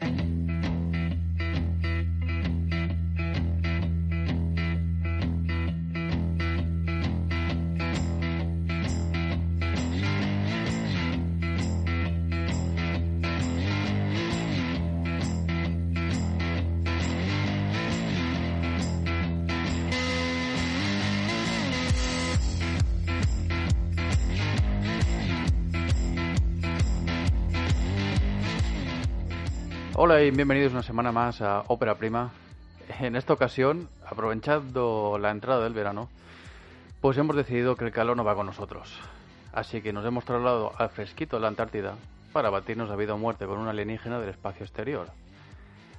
Thank you. Bienvenidos una semana más a Ópera Prima. En esta ocasión, aprovechando la entrada del verano, pues hemos decidido que el calor no va con nosotros. Así que nos hemos trasladado al fresquito de la Antártida para batirnos a vida o muerte con un alienígena del espacio exterior.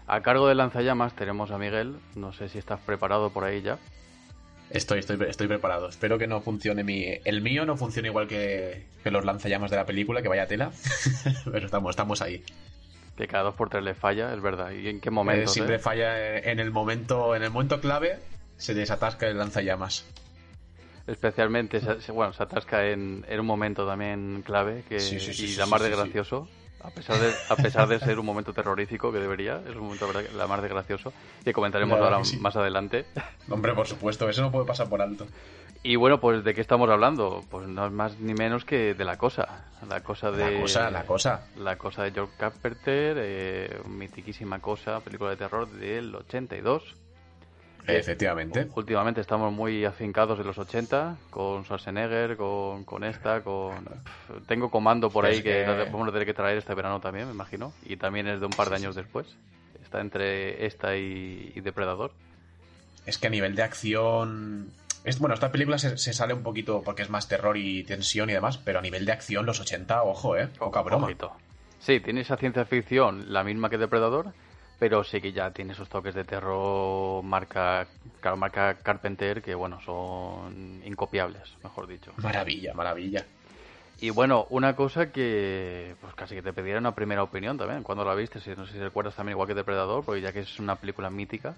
A cargo de lanzallamas tenemos a Miguel, no sé si estás preparado por ahí ya. Estoy, estoy, estoy preparado. Espero que no funcione mi. El mío no funcione igual que, que los lanzallamas de la película, que vaya tela. Pero estamos, estamos ahí. Que cada dos por tres le falla, es verdad. ¿Y en qué momento? Eh, siempre falla en el momento, en el momento clave, se desatasca el lanzallamas. Especialmente, se, bueno, se atasca en, en, un momento también clave que, Sí, sí, sí, y la más de gracioso. A pesar, de, a pesar de ser un momento terrorífico que debería, es un momento la más de gracioso que comentaremos ahora sí. más adelante. Hombre, por supuesto, eso no puede pasar por alto. Y bueno, pues ¿de qué estamos hablando? Pues no es más ni menos que de La Cosa. La Cosa de... La cosa, la cosa. La Cosa de George Carpenter, eh, mitiquísima cosa, película de terror del 82. Efectivamente. Últimamente estamos muy afincados en los 80, con Schwarzenegger, con, con esta, con... Pff, Tengo comando por Es ahí que, que- vamos a tener que traer este verano también, me imagino. Y también es de un par de años después. Está entre esta y, y Depredador. Es que a nivel de acción. Es, bueno, esta película se, se sale un poquito porque es más terror y tensión y demás, pero a nivel de acción, los 80, ojo, eh. Poca broma. Ojito. Sí, tiene esa ciencia ficción, la misma que Depredador, pero sí que ya tiene esos toques de terror marca, marca Carpenter que, bueno, son incopiables, mejor dicho. Maravilla, maravilla. Y bueno, una cosa que pues casi que te pediera una primera opinión también, cuando la viste, si no sé si recuerdas también igual que Depredador, porque ya que es una película mítica.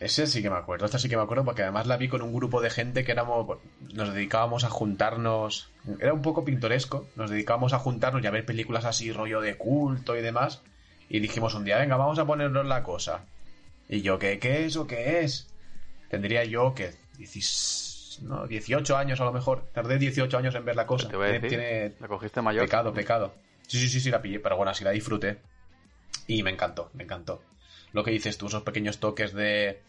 Ese sí que me acuerdo, esta sí que me acuerdo porque además la vi con un grupo de gente que éramos, nos dedicábamos a juntarnos, era un poco pintoresco, nos dedicábamos a juntarnos y a ver películas así, rollo de culto y demás, y dijimos un día, venga, vamos a ponernos la cosa. Y yo, ¿qué, qué es o qué es? Tendría yo que 16, no, 18 años a lo mejor, tardé 18 años en ver la cosa. Te voy a Tiene- decir, tiene la cogiste mayor. Pecado, pecado. Sí, sí, sí, sí, la pillé, pero bueno, así la disfruté. Y me encantó, me encantó. Lo que dices tú, esos pequeños toques de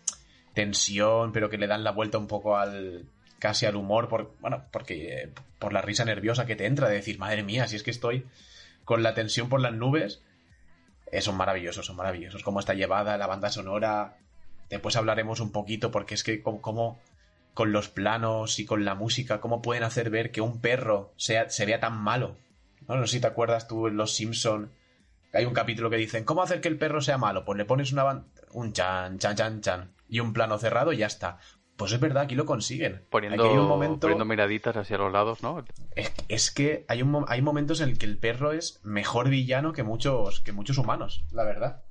tensión, pero que le dan la vuelta un poco al casi al humor, por, bueno, porque eh, por la risa nerviosa que te entra de decir, madre mía, si es que estoy con la tensión por las nubes, eh, son maravillosos, son maravillosos. Cómo está llevada la banda sonora. Después hablaremos un poquito, porque es que como, con los planos y con la música, cómo pueden hacer ver que un perro sea, se vea tan malo. ¿no? No sé si te acuerdas tú en Los Simpson hay un capítulo que dicen, ¿cómo hacer que el perro sea malo? Pues le pones una un chan, chan, chan, chan y un plano cerrado y ya está. Pues es verdad, aquí lo consiguen. Poniendo, Aquí hay un momento... poniendo miraditas hacia los lados, ¿no? Es, es que hay, un, hay momentos en el que el perro es mejor villano que muchos, que muchos humanos, la verdad.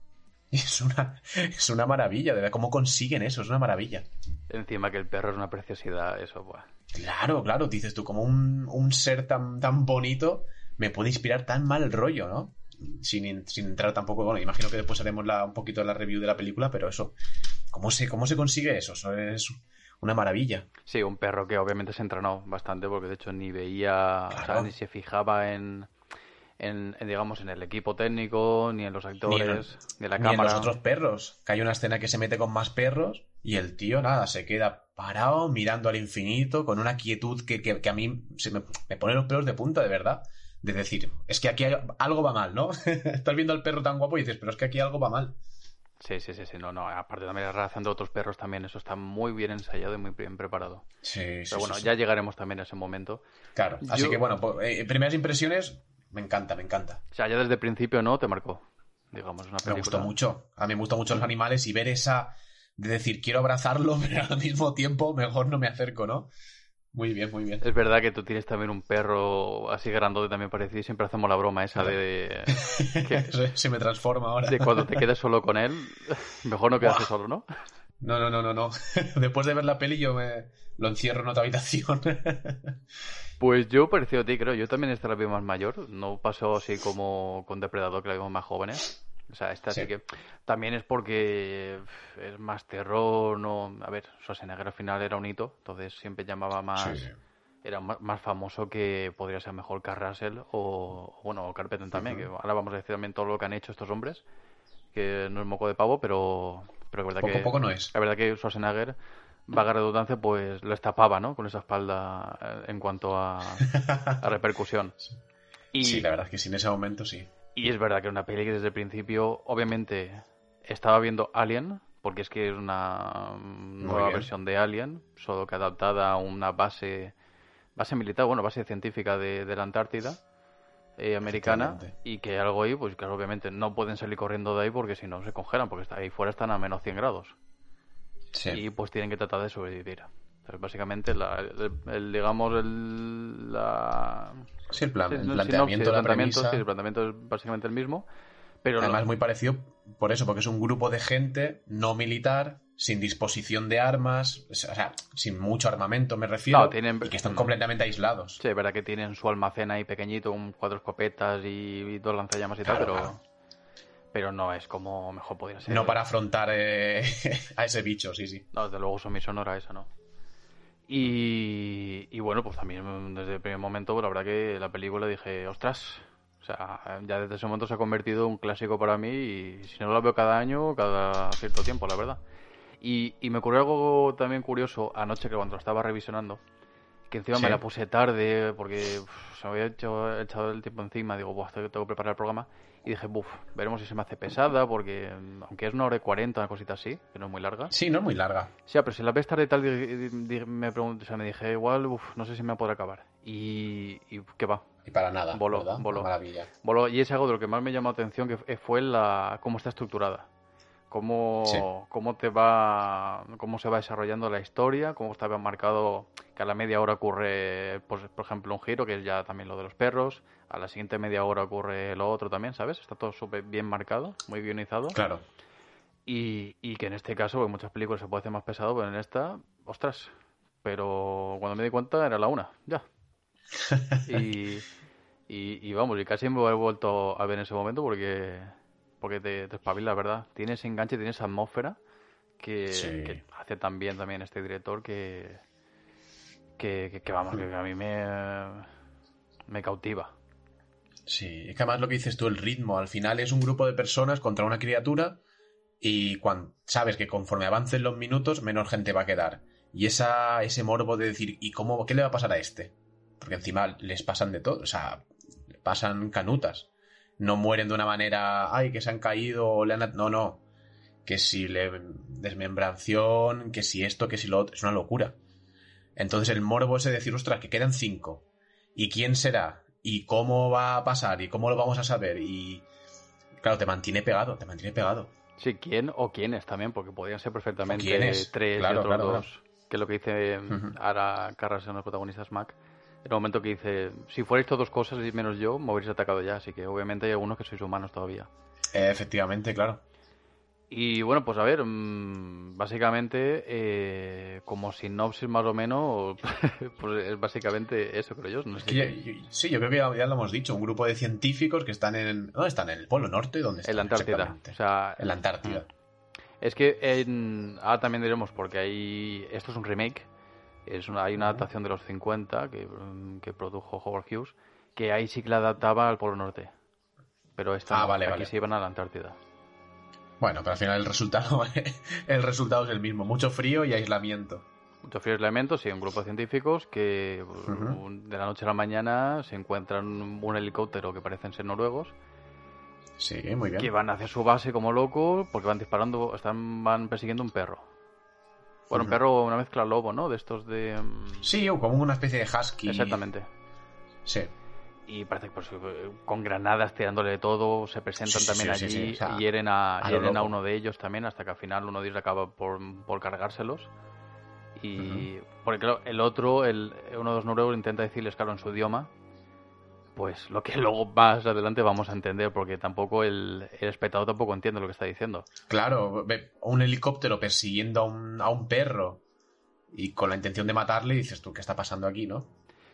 Y es una, es una maravilla, de verdad, cómo consiguen eso, es una maravilla. Encima que el perro es una preciosidad, eso, buah. Claro, claro, dices tú, como un, un ser tan, tan bonito me puede inspirar tan mal rollo, ¿no? Sin, in- sin entrar tampoco, bueno, imagino que después haremos la, un poquito la review de la película, pero eso, ¿cómo se, cómo se consigue eso? Eso es una maravilla. Sí, un perro que obviamente se entrenó bastante porque de hecho ni veía, o sea, ni se fijaba en, en, en, digamos, en el equipo técnico, ni en los actores, ni en, la Ni en cámara. los otros perros, que hay una escena que se mete con más perros y el tío, nada, se queda parado mirando al infinito con una quietud que, que- que a mí se me, me pone los pelos de punta, de verdad. De decir, es que aquí algo va mal, ¿no? Estás viendo al perro tan guapo y dices, pero es que aquí algo va mal. Sí, sí, sí, sí, no, no, aparte también la relación de otros perros también, eso está muy bien ensayado y muy bien preparado. Sí, sí, Pero bueno, sí. ya llegaremos también a ese momento. Claro, así Yo- que bueno, pues, eh, primeras impresiones, me encanta, me encanta. O sea, ya desde el principio, ¿no? Te marcó. digamos, una película. Me gustó mucho. A mí me gustan mucho los animales y ver esa de decir quiero abrazarlo, pero al mismo tiempo mejor no me acerco, ¿no? Muy bien, muy bien. Es verdad que tú tienes también un perro así grandote también parecido y siempre hacemos la broma esa de... que, se me transforma ahora. De cuando te quedes solo con él, mejor no quedarse solo, ¿no? No, no, no, no, no. Después de ver la peli yo me lo encierro en otra habitación. pues yo parecido a ti, creo. Yo también esta la vi más mayor. No pasó así como con Depredador, que la vimos más jóvenes. O sea, esta sí. que también es porque es más terror, no... A ver, Schwarzenegger al final era un hito, entonces siempre llamaba más... Era más, famoso que podría ser mejor Carl Russell o, bueno, Carpenter también, que ahora vamos a decir también todo lo que han hecho estos hombres, que no es moco de pavo, pero, pero la verdad poco, que... Poco no es. La verdad que Schwarzenegger vaga redundancia, pues lo estapaba, ¿no? Con esa espalda eh, en cuanto a, a repercusión. Y, sí, la verdad es que sí, en ese momento sí. Y es verdad que una peli que desde el principio, obviamente, estaba viendo Alien, porque es que es una nueva versión de Alien, solo que adaptada a una base, base militar, bueno, base científica de, la Antártida. Eh, americana y que algo ahí, pues claro, obviamente no pueden salir corriendo de ahí porque si no se congelan, porque ahí fuera están a menos 100 grados. Y pues tienen que tratar de sobrevivir. Básicamente, el, digamos, el, la, Sí, el, plan, el planteamiento, la premisa... Sí, el planteamiento es básicamente el mismo. Pero Además, es muy parecido por eso, porque es un grupo de gente no militar, sin disposición de armas, o sea, sin mucho armamento, me refiero, tienen... y que están completamente aislados. Sí, es verdad que tienen su almacén ahí pequeñito, un cuatro escopetas y, dos lanzallamas y tal, pero... Pero no es como mejor podría ser. No para afrontar eh, a ese bicho, sí, sí. No, desde luego son mi sonora esa, ¿no? Y, bueno, pues también desde el primer momento, pues la verdad que la película dije, ostras, o sea, ya desde ese momento se ha convertido en un clásico para mí y si no la veo cada año, cada cierto tiempo, la verdad. Y, y me ocurrió algo también curioso anoche que cuando estaba revisionando, que encima me la puse tarde porque se me había hecho, echado el tiempo encima, digo, Buah, tengo que preparar el programa y dije, buf, veremos si se me hace pesada, porque mm, aunque es una hora y cuarenta, una cosita así, que no es muy larga. Sí, no es muy larga. Sí, pero si la ves tarde y tal, me, pregunto, o sea, me dije, igual, uf, no sé si me podrá acabar. Y, y ¿qué va? Y para nada, voló, voló. Maravilla. Voló, y es algo de lo que más me llamó la atención, que fue la cómo está estructurada. Cómo, cómo te va, cómo se va desarrollando la historia, cómo está marcado que a la media hora ocurre, pues, por ejemplo, un giro, que es ya también lo de los perros, a la siguiente media hora ocurre lo otro también, ¿sabes? Está todo súper bien marcado, muy guionizado. Claro. Y, y que en este caso, en muchas películas se puede hacer más pesado, pero en esta, ostras. Pero cuando me di cuenta era la una, ya. y, y, vamos, y casi me he vuelto a ver en ese momento porque, porque te, te espabila, ¿verdad? Tienes enganche, tienes atmósfera que, que hace también también este director que, que, que, vamos, que a mí me, me cautiva. Sí, es que además lo que dices tú, el ritmo, al final es un grupo de personas contra una criatura y cuando sabes que conforme avancen los minutos, menos gente va a quedar. Y esa, ese morbo de decir, ¿y cómo, qué le va a pasar a este? Porque encima les pasan de todo, o sea, pasan canutas. No mueren de una manera, ay, que se han caído o le han... No, no. Que si le desmembración, que si esto, que si lo otro, es una locura. Entonces el morbo es de decir, ostras, que quedan cinco. ¿Y quién será? y cómo va a pasar y cómo lo vamos a saber y claro, te mantiene pegado, te mantiene pegado. Sí, quién o quiénes también, porque podrían ser perfectamente tres y otros dos, que es lo que dice ahora Carras en los protagonistas Mac. El momento que dice, si fuerais todos cosas y menos yo, me habréis atacado ya, así que obviamente hay algunos que sois humanos todavía. efectivamente, claro. Y bueno, pues a ver, mm, básicamente, eh, como sinopsis más o menos, pues es básicamente eso, creo yo. sí, yo creo que ya, lo hemos dicho, un grupo de científicos que están en... ¿Dónde están? ¿En el Polo Norte? ¿Dónde están? En la Antártida. O sea, en la Antártida. Mm. Es que en... ahora también diremos, porque hay... esto es un remake, es una... hay una adaptación de los 50 que, mm, que produjo Howard Hughes, que ahí sí que la adaptaba al Polo Norte. Pero esta ah, vale, aquí se iban a la Antártida. Bueno, pero al final el resultado, el resultado es el mismo, mucho frío y aislamiento. Mucho frío y aislamiento, sí, un grupo de científicos que de la noche a la mañana se encuentran un helicóptero que parecen ser noruegos. Sí, muy bien. Que van hacia su base como locos porque van disparando, están van persiguiendo un perro. Bueno, un perro, una mezcla lobo, ¿no? De estos de... Mm, sí, o como una especie de husky. Exactamente. Sí. y parece que pues, con granadas tirándole de todo, se presentan también allí y hieren, a, a, uno de ellos también, hasta que al final uno de ellos acaba por, por cargárselos. Y porque claro, el otro, el, uno de los noruegos intenta decirles claro en su idioma, pues lo que luego más adelante vamos a entender, porque tampoco el, el espectador tampoco entiende lo que está diciendo. Claro, un helicóptero persiguiendo a un, a un perro y con la intención de matarle, dices tú, ¿qué está pasando aquí, no?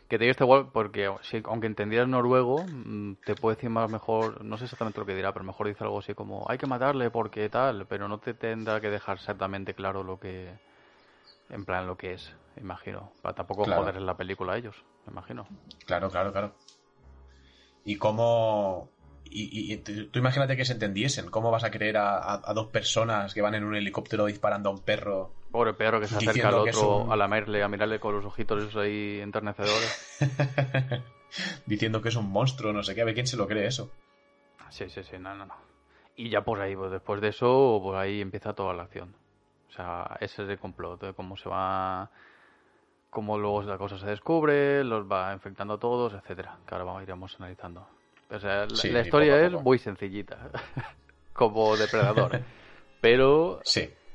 Que te digo esto igual, porque aunque entendieras noruego, mm, te puede decir más mejor, no sé exactamente lo que dirá, pero mejor dice algo así como, hay que matarle porque tal, pero no te tendrá que dejar exactamente claro lo que, en plan, lo que es, imagino. Para tampoco joder en la película a ellos, me imagino. Claro, claro, claro. Y cómo, y, tú imagínate que se entendiesen. ¿Cómo vas a creer a, dos personas que van en un helicóptero disparando a un perro? Pobre perro que se acerca al otro a la merle, a mirarle con los ojitos esos ahí enternecedores. diciendo que es un monstruo, no sé qué. A ver quién se lo cree eso. Sí, sí, sí, no, no, no. Y ya por ahí, pues después de eso, por ahí empieza toda la acción. O sea, ese es el complot, de cómo se va cómo luego la cosa se descubre, los va infectando a todos, etcétera, que ahora vamos, iremos analizando. O sea, la, historia es muy sencillita, como depredador. Pero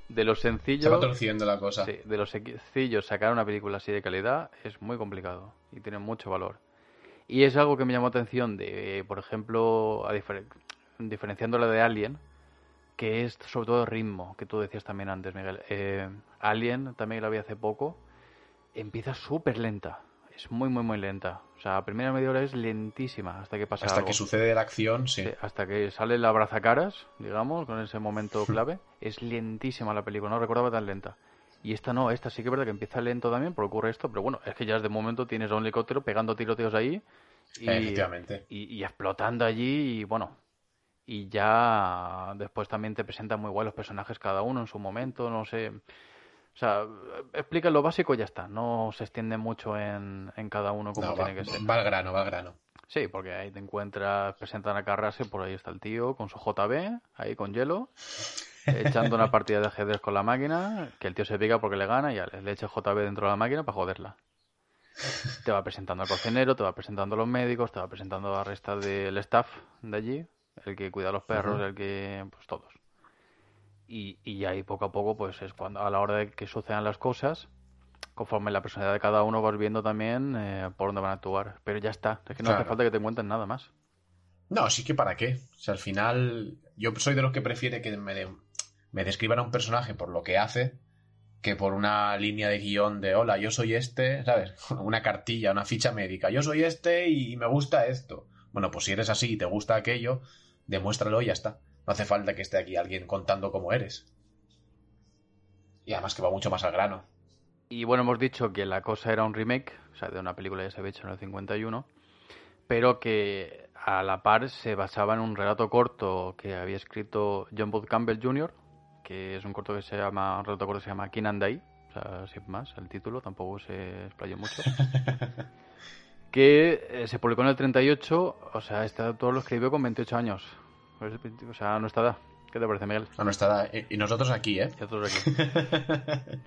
de los sencillos. Se va torciendo la cosa. de los sencillos sacar una película así de calidad es muy complicado y tiene mucho valor. Y es algo que me llamó atención de, por ejemplo, a diferenciándola de Alien, que es sobre todo el ritmo, que tú decías también antes, Miguel. Eh, Alien también la vi hace poco, empieza súper lenta es muy, muy, muy lenta. O sea, la primera media hora es lentísima hasta que pasa Hasta que sucede la acción, sí. Hasta que sale la brazacaras, digamos, con ese momento clave. es lentísima la película, no recordaba tan lenta. Y esta no, esta sí que es verdad que empieza lento también, porque ocurre esto, pero bueno, es que ya de momento tienes a un helicóptero pegando tiroteos ahí. Y, Efectivamente. Y, y, explotando allí, y bueno. Y ya después también te presentan muy igual los personajes cada uno en su momento, no sé. O sea, explica lo básico y ya está. No se extiende mucho en, cada uno como tiene que ser. Va al grano, va al grano. Sí, porque ahí te encuentras, presentan a Carrase, por ahí está el tío con su JB, ahí con hielo, echando una partida de ajedrez con la máquina, que el tío se pica porque le gana y ya le echa JB dentro de la máquina para joderla. Te va presentando al cocinero, te va presentando a los médicos, te va presentando a la resta del staff de allí, el que cuida a los perros, el que... pues todos y, y ahí poco a poco pues es cuando a la hora de que sucedan las cosas conforme la personalidad de cada uno vas viendo también eh, por dónde van a actuar pero ya está es que no hace falta que te cuenten nada más no sí que para qué o sea al final yo soy de los que prefiere que me, me describan a un personaje por lo que hace que por una línea de guion de hola, yo soy este, ¿sabes? Una cartilla, una ficha médica. Yo soy este y me gusta esto. Bueno, pues si eres así y te gusta aquello, demuéstralo y ya está. No hace falta que esté aquí alguien contando cómo eres. Y además que va mucho más al grano. Y bueno, hemos dicho que la cosa era un remake, o sea, de una película que se había hecho en el 51, pero que a la par se basaba en un relato corto que había escrito John Booth Campbell Jr., que es un corto que se llama, un relato corto que se llama King and Day, o sea, sin más, el título tampoco se explayó mucho. que eh, se publicó en el 38, o sea, este autor lo escribió con 28 años. O sea, a nuestra edad. ¿Qué te parece, Miguel? A nuestra edad. Y nosotros aquí, ¿eh? Y nosotros aquí.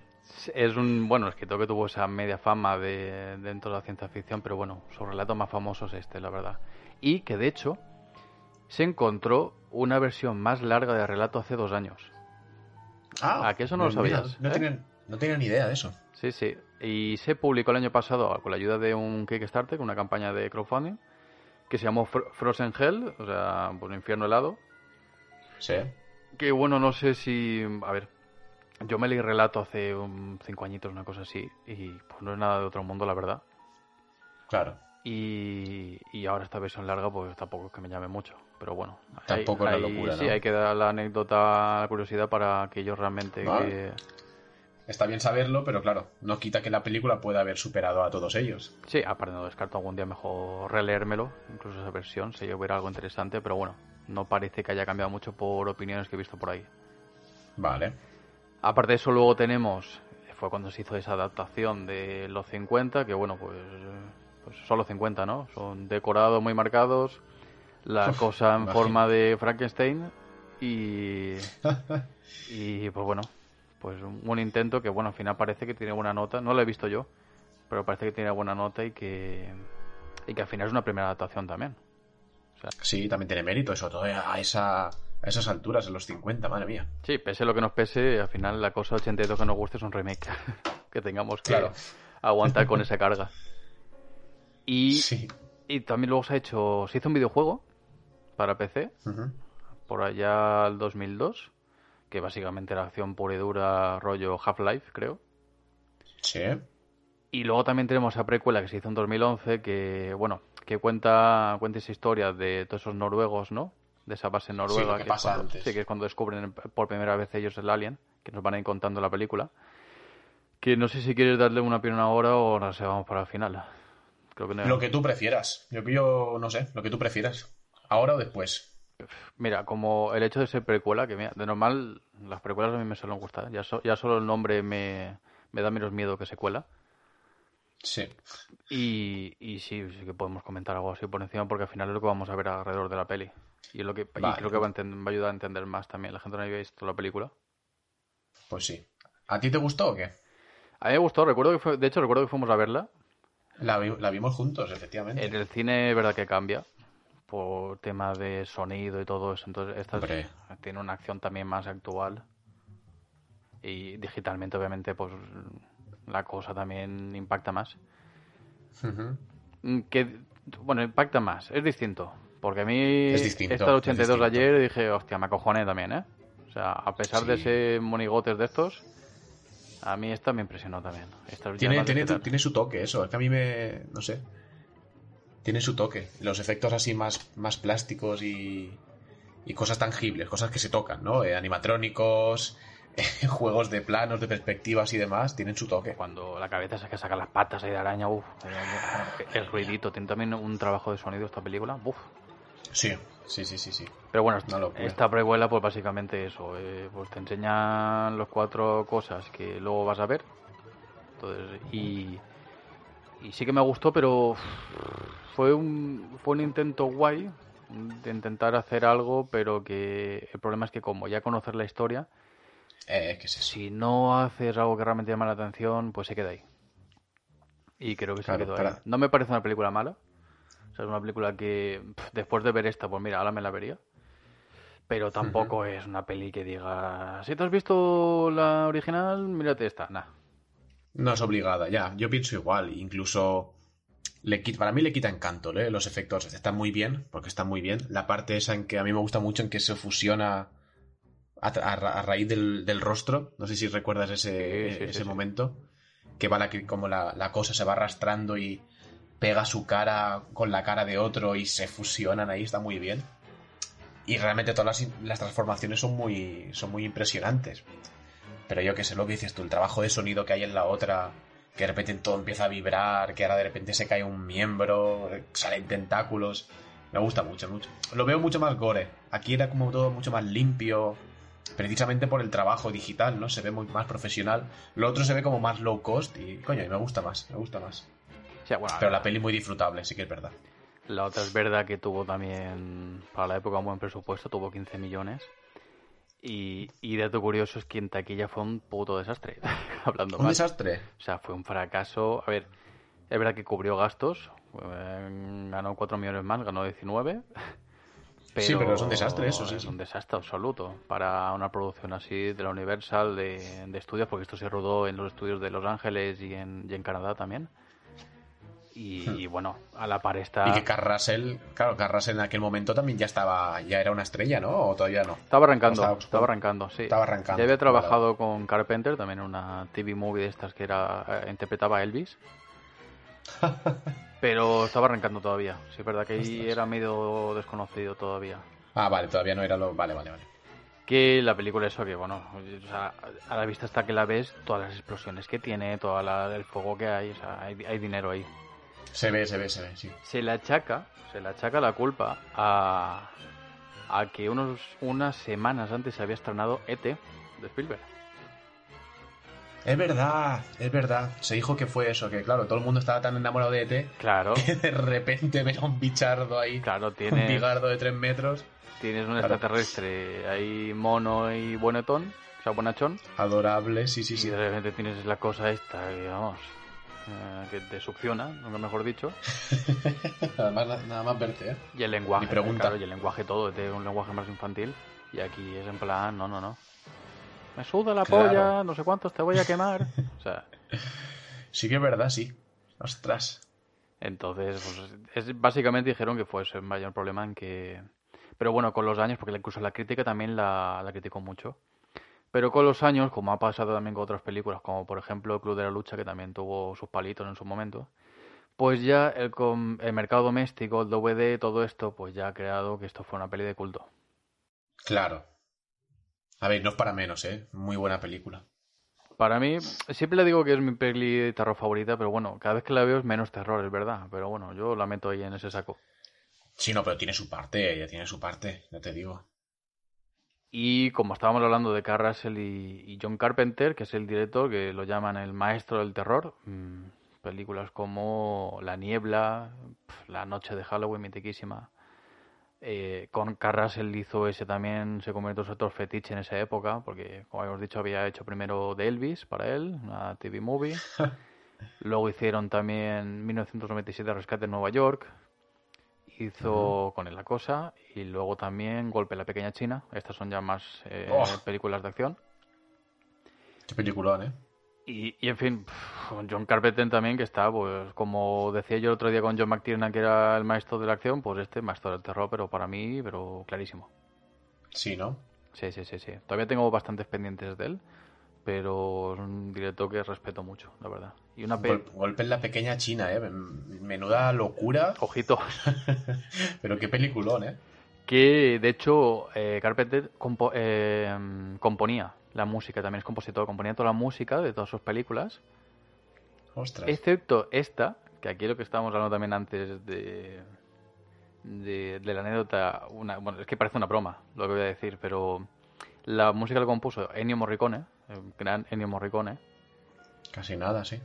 es un, bueno, escritor que tuvo esa media fama de, dentro de la ciencia ficción, pero bueno, su relato más famoso es este, la verdad. Y que de hecho se encontró una versión más larga de relato hace dos años. Ah, ¿A que eso no lo sabías? no, ¿eh? no tenía ni idea de eso. Sí, sí. Y se publicó el año pasado con la ayuda de un Kickstarter, con una campaña de crowdfunding que se llamó Frozen Hell, o sea, por pues, infierno helado. Sí. Que bueno, no sé si. A ver, yo me leí relato hace un, cinco añitos, una cosa así, y pues no es nada de otro mundo, la verdad. Claro. Y, y ahora esta versión larga, pues tampoco es que me llame mucho. Pero bueno, tampoco es la locura, Sí, hay que dar la anécdota, la curiosidad para que ellos realmente. Está bien saberlo, pero claro, no quita que la película pueda haber superado a todos ellos. Sí, aparte no descarto algún día mejor releérmelo, incluso esa versión, si yo hubiera algo interesante, pero bueno, no parece que haya cambiado mucho por opiniones que he visto por ahí. Vale. Aparte de eso, luego tenemos, fue cuando se hizo esa adaptación de los 50, que bueno, pues, pues son los 50, ¿no? Son decorados muy marcados, la cosa en forma de Frankenstein y, y pues bueno, pues un, intento que, bueno, al final parece que tiene buena nota. No lo he visto yo, pero parece que tiene buena nota y que, Y que al final es una primera adaptación también. Sí, también tiene mérito, eso todo a, esa, a esas alturas, en los 50, madre mía. Sí, pese lo que nos pese, al final la cosa 82 que nos guste es un remake. que tengamos que aguantar con esa carga. Y, y también luego se ha hecho, se hizo un videojuego para PC, por allá el 2002, que básicamente era acción pura y dura, rollo Half-Life, creo. Sí. Y luego también tenemos esa precuela que se hizo en 2011, que, bueno, que cuenta, cuenta esa historia de todos esos noruegos, ¿no? De esa base noruega. que, pasa antes. Sí, que es cuando descubren por primera vez ellos el alien, que nos van a ir contando la película. Que no sé si quieres darle una opinión ahora o se vamos para el final. Creo que Lo que tú prefieras. Yo, yo no sé, lo que tú prefieras. ¿Ahora o después? Mira, como el hecho de ser precuela, que mira, de normal las precuelas a mí me suelen gustar. Ya, ya solo el nombre me, me da menos miedo que secuela. Sí. Y, y sí, sí que podemos comentar algo así por encima porque al final es lo que vamos a ver alrededor de la peli. Y, es lo que, creo que va a, ayudar a entender más también. La gente no había visto la película. Pues sí. ¿A ti te gustó o qué? A mí me gustó. Recuerdo que fue, de hecho, recuerdo que fuimos a verla. La, la vimos juntos, efectivamente. En el cine es verdad que cambia por tema de sonido y todo eso. Entonces, esta tiene una acción también más actual. Y digitalmente, obviamente, pues la cosa también impacta más. Mm, que, bueno, impacta más, es distinto. Porque a mí, es distinto, esta 82 de ayer dije, hostia, me acojoné también, ¿eh? O sea, a pesar de ser monigotes de estos, a mí esta me impresionó también. tiene, tiene, tiene, su toque eso, es que a mí me, no sé, tiene su toque. Los efectos así más, más plásticos y, y cosas tangibles, cosas que se tocan, ¿no? Eh, animatrónicos, juegos de planos, de perspectivas y demás, tienen su toque. Cuando la cabeza que saca las patas ahí de araña, uff, el ruidito. Tiene también un trabajo de sonido esta película, uff. Sí, sí, sí, sí, sí. Pero bueno, esta precuela, pues básicamente eso, eh, pues te enseñan las cuatro cosas que luego vas a ver. Entonces, y, y sí que me gustó, pero fue un, fue un intento guay de intentar hacer algo, pero que el problema es que como ya conocer la historia, eh, Si no haces algo que realmente llama la atención, pues se queda ahí. Y creo que se quedó ahí. No me parece una película mala. O sea, es una película que después de ver esta, pues mira, ahora me la vería. Pero tampoco es una peli que diga, si te has visto la original, mírate esta. Nah. No es obligada, ya. Yo pienso igual. Incluso le para mí le quita encanto, ¿eh? Los efectos están muy bien, porque están muy bien. La parte esa en que a mí me gusta mucho, en que se fusiona a, raíz del, rostro. No sé si recuerdas ese, ese momento. Que va la, como la, cosa se va arrastrando y pega su cara con la cara de otro y se fusionan ahí, está muy bien. Y realmente todas las, transformaciones son muy, son muy impresionantes. Pero yo que sé lo que dices tú, el trabajo de sonido que hay en la otra, que de repente todo empieza a vibrar, que ahora de repente se cae un miembro, salen tentáculos. Me gusta mucho, mucho. Lo veo mucho más gore. Aquí era como todo mucho más limpio, precisamente por el trabajo digital, ¿no? Se ve muy más profesional. Lo otro se ve como más low cost y, coño, me gusta más, me gusta más. Pero la peli muy disfrutable, sí que es verdad. La otra es verdad que tuvo también, para la época, un buen presupuesto, tuvo 15 millones. Y, y dato curioso es que en taquilla fue un puto desastre. Hablando ¿Un desastre? O sea, fue un fracaso. A ver, es verdad que cubrió gastos. Eh, ganó 4 millones más, ganó 19 sí, pero es un desastre eso, sí. Es un desastre absoluto para una producción así de la Universal de, estudios, porque esto se rodó en los estudios de Los Ángeles y en, Canadá también. Y, hmm. bueno, a la par está... Y que Carrasel, claro, Carrasel en aquel momento también ya estaba, ya era una estrella, ¿no? ¿O todavía no? Estaba arrancando, estaba, arrancando, sí. Estaba arrancando. Ya había trabajado con Carpenter, también en una TV movie de estas que era eh, interpretaba a Elvis. Pero estaba arrancando todavía. Sí, es verdad que ahí era medio desconocido todavía. Ah, vale, todavía no era lo. Vale, vale, vale. Que la película, eso que bueno, a la vista está que la ves, todas las explosiones que tiene, todo el fuego que hay, o sea, hay, dinero ahí. Se ve, se ve, se ve, sí. Se le achaca, se le achaca la culpa a, a que unos, unas semanas antes se había estrenado ET de Spielberg. Es verdad, es verdad. Se dijo que fue eso, que claro, todo el mundo estaba tan enamorado de ET. Claro. Que de repente ve un bichardo ahí. Claro, tiene. Un bigardo de tres metros. Tienes un extraterrestre ahí mono y buenetón, o sea, buenachón. Adorable, sí, sí, sí. Y de repente tienes la cosa esta, y vamos. Eh, que te succiona, mejor dicho. Además, na- nada más verte, ¿eh? Y el lenguaje, pregunta. claro, y el lenguaje todo, es de un lenguaje más infantil. Y aquí es en plan, no, no, no. Me suda la Claro. polla, no sé cuántos te voy a quemar. o sea, Sí que es verdad, sí. Ostras. entonces, pues, es, básicamente dijeron que fue ese mayor problema en que... Pero bueno, con los años, porque incluso la crítica también la, la criticó mucho. Pero con los años, como ha pasado también con otras películas, como por ejemplo Club de la Lucha, que también tuvo sus palitos en su momento, pues ya el, com- el mercado doméstico, el DVD, todo esto, pues ya ha creado que esto fue una peli de culto. Claro. A ver, no es para menos, ¿eh? Muy buena película. Para mí, siempre le digo que es mi peli de terror favorita, pero bueno, cada vez que la veo es menos terror, es verdad. Pero bueno, yo la meto ahí en ese saco. Sí, no, pero tiene su parte, ella tiene su parte, ya te digo. Y como estábamos hablando de Carl Russell y, y John Carpenter, que es el director, que lo llaman el maestro del terror, mm, películas como La Niebla, pf, La Noche de Halloween, mitiquísima. Eh, con Carl Russell hizo ese también, se convirtió en su actor fetiche en esa época, porque como habíamos dicho, había hecho primero de Elvis para él, una TV movie. Luego hicieron también 1997 Rescate en Nueva York. Hizo con él la cosa. Y luego también Golpe la Pequeña China. Estas son ya más eh, Oh. películas de acción. Qué peliculón, ¿eh? Y, y, en fin, con John Carpenter también, que está, pues como decía yo el otro día con John McTiernan, que era el maestro de la acción, pues este, maestro del terror, pero para mí, pero clarísimo. Sí, ¿no? Sí, sí, sí, sí. Todavía tengo bastantes pendientes de él, pero es un director que respeto mucho, la verdad. Y una pe... Gol- golpe en la pequeña China, ¿eh? Men- Menuda locura. Ojito. Pero qué peliculón, ¿eh? que de hecho eh, Carpenter compo- eh, componía la música, también es compositor, componía toda la música de todas sus películas, Ostras. excepto esta, que aquí lo que estábamos hablando también antes de, de, de la anécdota, una, bueno, es que parece una broma lo que voy a decir, pero la música la compuso Ennio Morricone, el gran Ennio Morricone, Casi nada, sí.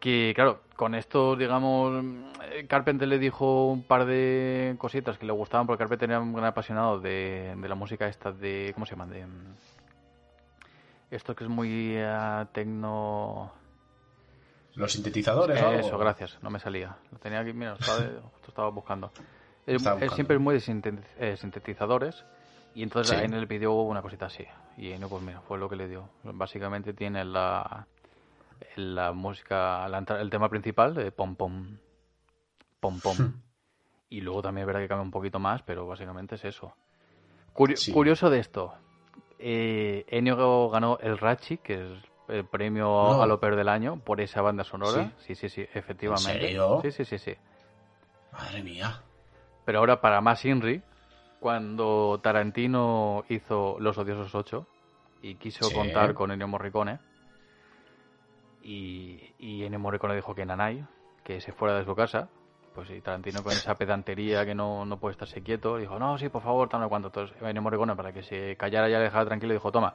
que claro, con esto, digamos, eh, Carpenter le dijo un par de cositas que le gustaban, porque Carpenter era un gran apasionado de, de la música esta de, ¿cómo se llama? De, mm, esto que es muy eh, tecno... Los sintetizadores, algo? Eso, gracias, no me salía. Lo tenía aquí, mira, lo estaba, justo estaba buscando. Él, buscando. siempre es muy de eh, sintetizadores y entonces Sí. en el hubo una cosita así. Y no, pues mira, fue lo que le dio. Básicamente tiene la, la música, la el tema principal de pom pom, pom pom. y luego también es verdad que cambia un poquito más, pero básicamente es eso. Curio- Sí. Curioso de esto, eh, Ennio ganó el Rachi, que es el premio No. a lo peor del año, por esa banda sonora. Sí, sí, sí, efectivamente. serio? Sí, sí, sí, sí. Madre mía. Pero ahora para más Inri, cuando Tarantino hizo Los Odiosos 8 y quiso Sí. contar con Ennio Morricone, y, y Ennio Morricone dijo que Nanai, que se fuera de su casa, pues y Tarantino con esa pedantería que no, no puede estarse quieto, dijo, no, sí, por favor, tal, no cuánto. Entonces Ennio Morricone, para que se callara ya le dejara tranquilo, dijo, toma,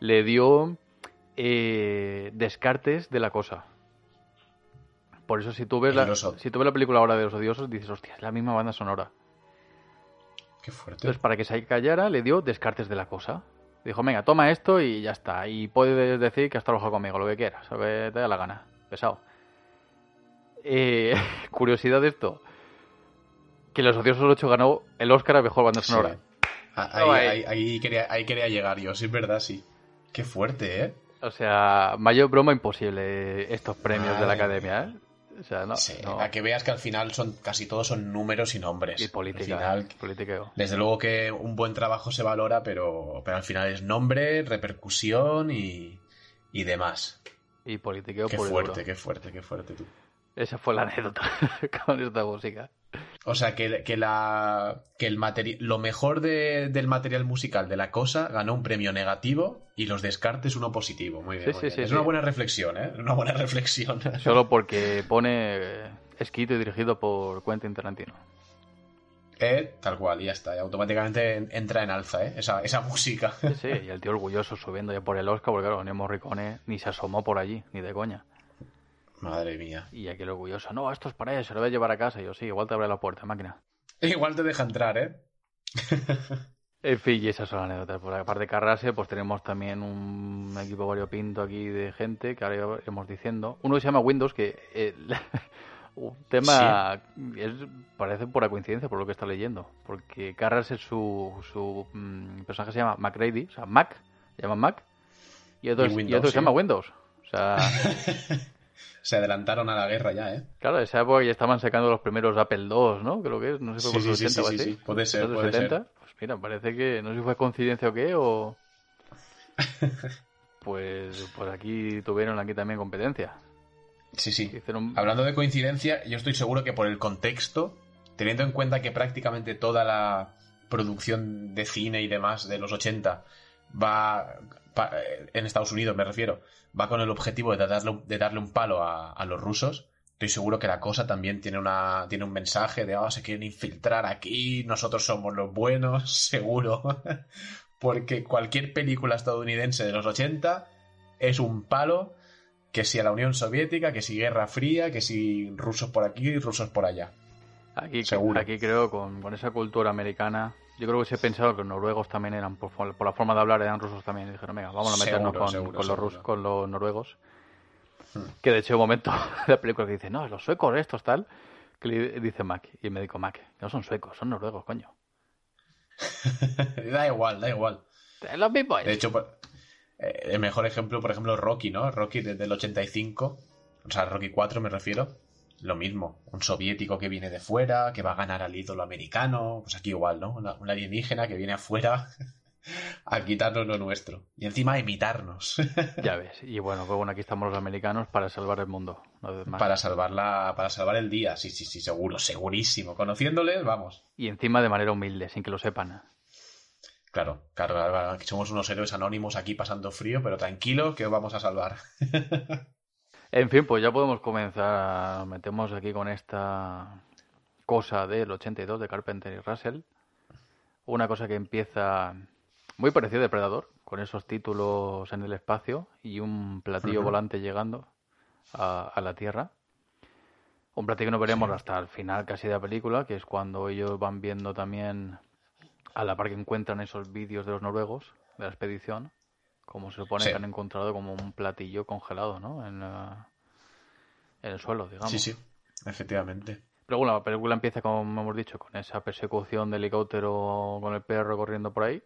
le dio eh, descartes de la cosa. Por eso si tú ves la, si tú ves la película ahora de los odiosos, dices, hostia, es la misma banda sonora. Qué fuerte. Entonces, para que se callara, le dio descartes de la cosa. Dijo, venga, toma esto y ya está. Y puedes decir que has trabajado conmigo, lo que quieras, lo que te da la gana. Pesado. Eh, curiosidad de esto. Que Los Odiosos 8 ganó el Oscar a Mejor Banda Sí. Sonora. Ah, No, Ahí, ahí. ahí- quería, ahí quería llegar yo, sí, es verdad, sí. Qué fuerte, ¿eh? O sea, mayor broma imposible estos premios de la academia, ¿eh? O sea, no. sí, no. a que veas que al final son casi todos son números y nombres. Y política. Al final, ¿eh? Politiqueo. desde luego que un buen trabajo se valora, pero, pero al final es nombre, repercusión y, y demás. Y politiqueo Qué fuerte, qué fuerte, qué fuerte tú. Esa fue la anécdota con esta música. O sea, que, que, la, que el materi- lo mejor de- del material musical de la cosa ganó un premio negativo y los descartes uno positivo. Muy bien. Sí, muy sí, bien. sí, es una buena reflexión, ¿eh? Una buena reflexión. Solo porque pone escrito y dirigido por Quentin Tarantino. Eh, tal cual, y ya está. y automáticamente en- entra en alza, ¿eh? Esa, esa música. Sí, sí, y el tío orgulloso subiendo ya por el Oscar, porque claro, Ennio Morricone ni se asomó por allí, ni de coña. Madre mía. Y aquí el orgulloso, no, esto es para él, se lo voy a llevar a casa. Y yo, sí, igual te abre la puerta, máquina. Igual te deja entrar, ¿eh? En fin, y esas son las anécdotas. Por la parte de Carrase, pues tenemos también un equipo variopinto aquí de gente que ahora iremos diciendo. Uno que se llama Windows, que eh, un tema es, parece pura coincidencia por lo que está leyendo. Porque Carras es su, su mm, personaje se llama MacReady, o sea, Mac, se llama Mac, y otro, y otro se llama Windows. O sea, se adelantaron a la guerra ya, ¿eh? Claro, esa época ya estaban sacando los primeros Apple II, ¿no? Creo que es, no sé por sí, sí, sí, sí, sí, puede ser, puede ser. Pues mira, parece que, no sé si fue coincidencia o qué, o... pues, pues aquí tuvieron aquí también competencia. Sí, sí. Hablando de coincidencia, yo estoy seguro que por el contexto, teniendo en cuenta que prácticamente toda la producción de cine y demás de los 80 va en Estados Unidos me refiero, va con el objetivo de darle, de darle un palo a, los rusos, estoy seguro que la cosa también tiene, una, tiene un mensaje de, oh, se quieren infiltrar aquí, nosotros somos los buenos, seguro. Porque cualquier película estadounidense de los 80 es un palo que si a la Unión Soviética, que si Guerra Fría, que si rusos por aquí y rusos por allá. Aquí, Seguro. aquí creo, con, con esa cultura americana, yo creo que se ha pensado que los noruegos también eran, por, la forma de hablar, eran rusos también. Y dijeron, venga, vamos a meternos con, con, los rusos, con los noruegos. Hmm. Que de hecho, un momento de la película que dice, no, los suecos estos, tal. Que le dice Mac, y el médico Mac, no son suecos, son noruegos, coño. da igual, da igual. Los mismos. De hecho, eh, el mejor ejemplo, por ejemplo, Rocky, ¿no? Rocky desde el 85, o sea, Rocky 4 me refiero lo mismo, un soviético que viene de fuera, que va a ganar al ídolo americano, pues aquí igual, ¿no? Un alienígena que viene afuera a quitarnos lo nuestro. Y encima a imitarnos. ya ves. Y bueno, pues bueno, aquí estamos los americanos para salvar el mundo. Para salvarla, para salvar el día, sí, sí, sí, seguro, segurísimo. Conociéndoles, vamos. Y encima de manera humilde, sin que lo sepan. Claro, claro, somos unos héroes anónimos aquí pasando frío, pero tranquilo que os vamos a salvar. En fin, pues ya podemos comenzar. Metemos aquí con esta cosa del 82 de Carpenter y Russell. Una cosa que empieza muy parecido a Depredador, con esos títulos en el espacio y un platillo volante llegando a, la Tierra. Un platillo que no veremos hasta el final casi de la película, que es cuando ellos van viendo también a la par que encuentran esos vídeos de los noruegos de la expedición como se supone que han encontrado como un platillo congelado, ¿no? En, en el suelo, digamos. Sí, sí, efectivamente. Pero bueno, la película empieza, como hemos dicho, con esa persecución de helicóptero con el perro corriendo por ahí.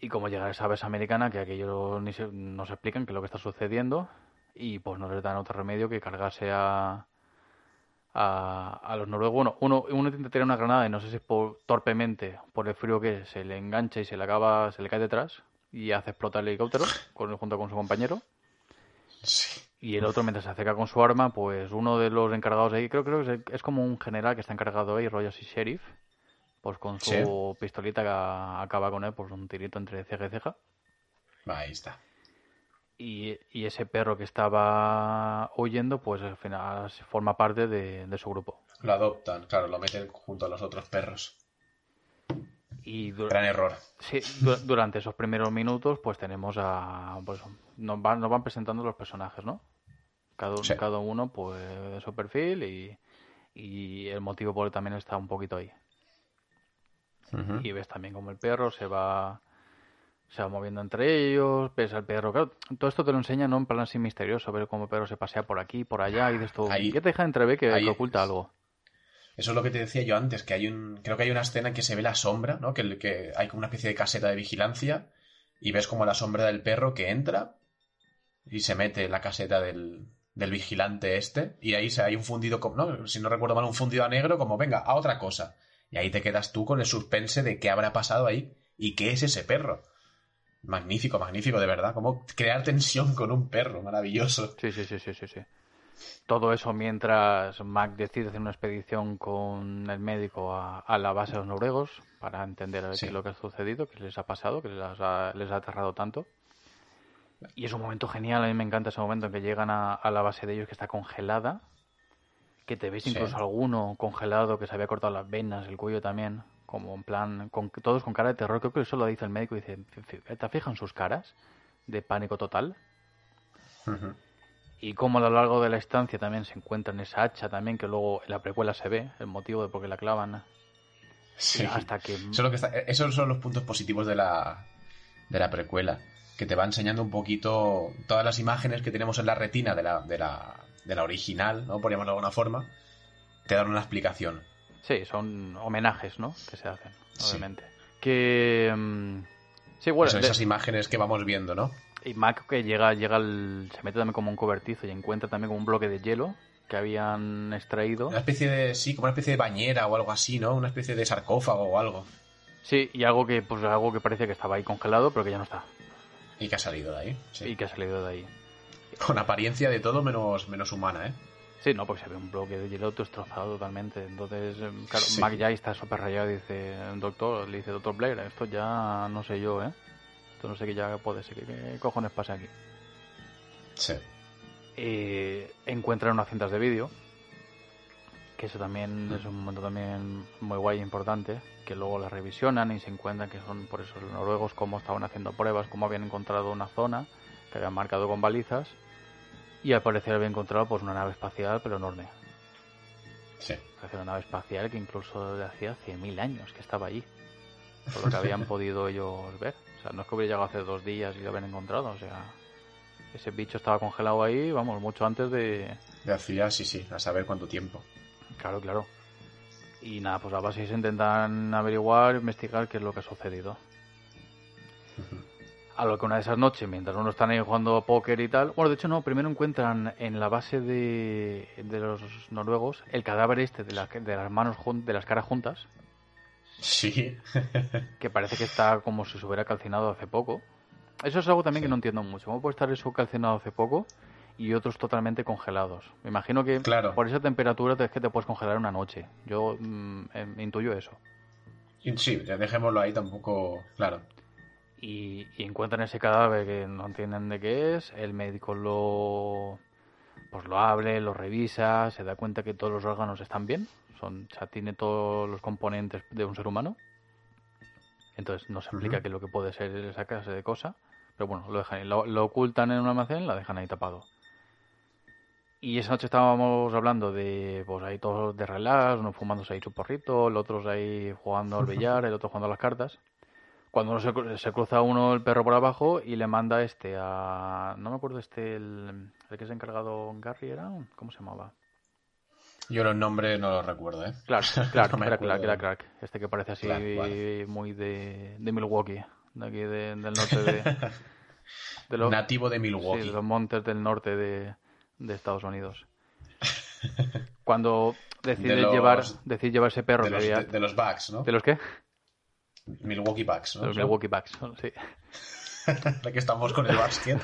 Y como llega esa vez americana, que aquello ni se, nos explican qué es lo que está sucediendo. Y pues no les dan otro remedio que cargarse a, a, los noruegos. Bueno, uno, uno intenta tirar una granada y no sé si es por, torpemente, por el frío que se le engancha y se le acaba, se le cae detrás y hace explotar el helicóptero con, junto con su compañero. Y el otro, mientras se acerca con su arma, pues uno de los encargados ahí, creo, creo que es, como un general que está encargado ahí, rollo así sheriff, pues con su pistolita que acaba con él, pues un tirito entre ceja y ceja. Ahí está. Y, y, ese perro que estaba huyendo, pues al final forma parte de, de, su grupo. Lo adoptan, claro, lo meten junto a los otros perros. Y Gran error. Sí, durante esos primeros minutos, pues tenemos a. Pues, nos, van, nos van presentando los personajes, ¿no? Cada, cada uno, pues, de su perfil y, y el motivo por el también está un poquito ahí. Y ves también como el perro se va se va moviendo entre ellos, ves al perro, claro, todo esto te lo enseña no en plan así misterioso, ver cómo el perro se pasea por aquí, por allá, y de esto, ¿qué te deja entrever que, que oculta algo? Eso es lo que te decía yo antes, que hay un. Creo que hay una escena en que se ve la sombra, ¿no? Que, hay como una especie de caseta de vigilancia. Y ves como la sombra del perro que entra y se mete en la caseta del, del vigilante este. Y ahí se, hay un fundido, ¿no? Si no recuerdo mal, un fundido a negro, como venga, a otra cosa. Y ahí te quedas tú con el suspense de qué habrá pasado ahí y qué es ese perro. Magnífico, magnífico, de verdad. Como crear tensión con un perro, maravilloso. Sí, sí, sí, sí, sí. sí. Todo eso mientras Mac decide hacer una expedición con el médico a, la base de los noruegos para entender qué es lo que ha sucedido, qué les ha pasado, qué les ha, les ha aterrado tanto. Y es un momento genial, a mí me encanta ese momento en que llegan a, la base de ellos que está congelada, que te ves incluso alguno congelado que se había cortado las venas, el cuello también, como en plan, con, todos con cara de terror. Creo que eso lo dice el médico, dice, ¿te fijas en sus caras? De pánico total y cómo a lo largo de la estancia también se encuentran esa hacha también que luego en la precuela se ve, el motivo de por qué la clavan Sí. Hasta que... Eso es lo que está- esos son los puntos positivos de la, de la precuela. Que te va enseñando un poquito todas las imágenes que tenemos en la retina de la, de la, de la original, ¿no? Por llamarlo de alguna forma. Te dan una explicación. Sí, son homenajes, ¿no? Que se hacen, Sí. obviamente. Que... mm, Sí, bueno, Son de- esas imágenes que vamos viendo, ¿no? Y Mac que llega, llega al- se mete también como un cobertizo y encuentra también como un bloque de hielo que habían extraído. Una especie de, sí, como una especie de bañera o algo así, ¿no? Una especie de sarcófago o algo. Sí, y algo que, pues algo que parecía que estaba ahí congelado, pero que ya no está. Y que ha salido de ahí. sí. Y que ha salido de ahí. Con apariencia de todo menos, menos humana, ¿eh? Sí, no, porque se ve un bloque de hielo destrozado totalmente. Entonces, eh, claro, Sí. Mac ya está súper rayado y dice, doctor, le dice, doctor Blair, esto ya no sé yo, ¿eh? Esto no sé qué ya puede ser. ¿Qué, cojones pasa aquí? Sí. Eh, encuentran unas cintas de vídeo, que eso también es un momento también muy guay e importante, que luego las revisionan y se encuentran que son por eso los noruegos cómo estaban haciendo pruebas, cómo habían encontrado una zona que habían marcado con balizas y al parecer habían encontrado pues una nave espacial pero enorme. Sí. Una nave espacial que incluso de hacía 100.000 años que estaba allí. Por lo que habían podido ellos ver. O sea, no es que hubiera llegado hace dos días y lo habían encontrado. O sea, ese bicho estaba congelado ahí, vamos, mucho antes de... De hacía, sí, sí, a saber cuánto tiempo. Claro, claro. Y nada, pues a base se intentan averiguar, investigar qué es lo que ha sucedido. A lo que una de esas noches, mientras uno están ahí jugando a póker y tal. Bueno, de hecho, no, primero encuentran en la base de, de los noruegos el cadáver este de, la- de las manos de las caras juntas, Sí. que parece que está como si se hubiera calcinado hace poco. Eso es algo también Sí. que no entiendo mucho. ¿Cómo puede estar eso calcinado hace poco y otros totalmente congelados? Me imagino que Claro. por esa temperatura te- es que te puedes congelar una noche. Yo mm, em, intuyo eso. Sí, dejémoslo ahí tampoco. Claro. y, y encuentran ese cadáver que no entienden de qué es, el médico lo pues lo abre, lo revisa, se da cuenta que todos los órganos están bien, son, o sea, tiene todos los componentes de un ser humano. Entonces no se explica qué es lo que puede ser esa clase de cosa, pero bueno, lo dejan lo, lo ocultan en un almacén, la dejan ahí tapado. Y esa noche estábamos hablando de, pues ahí todos de relax, uno fumándose ahí su porrito, los otros ahí jugando al billar, el otro jugando a las cartas. Cuando uno se, se cruza uno el perro por abajo y le manda este a... No me acuerdo este, el, el que se ha encargado Gary era, ¿cómo se llamaba? Yo los nombres no los recuerdo, ¿eh? Clark, Clark, No era. Clark, era Clark. Este que parece así Clark, vale. muy de, de Milwaukee, de aquí de- del norte de... de los- Nativo de Sí, Milwaukee. de los montes del norte de, de Estados Unidos. Cuando decide De los- llevar decide llevar ese perro de, los, había... de, de los Bucks, ¿no? ¿De los qué? Milwaukee Bucks, ¿no? los Milwaukee Bucks, sí. De que estamos con el básquet.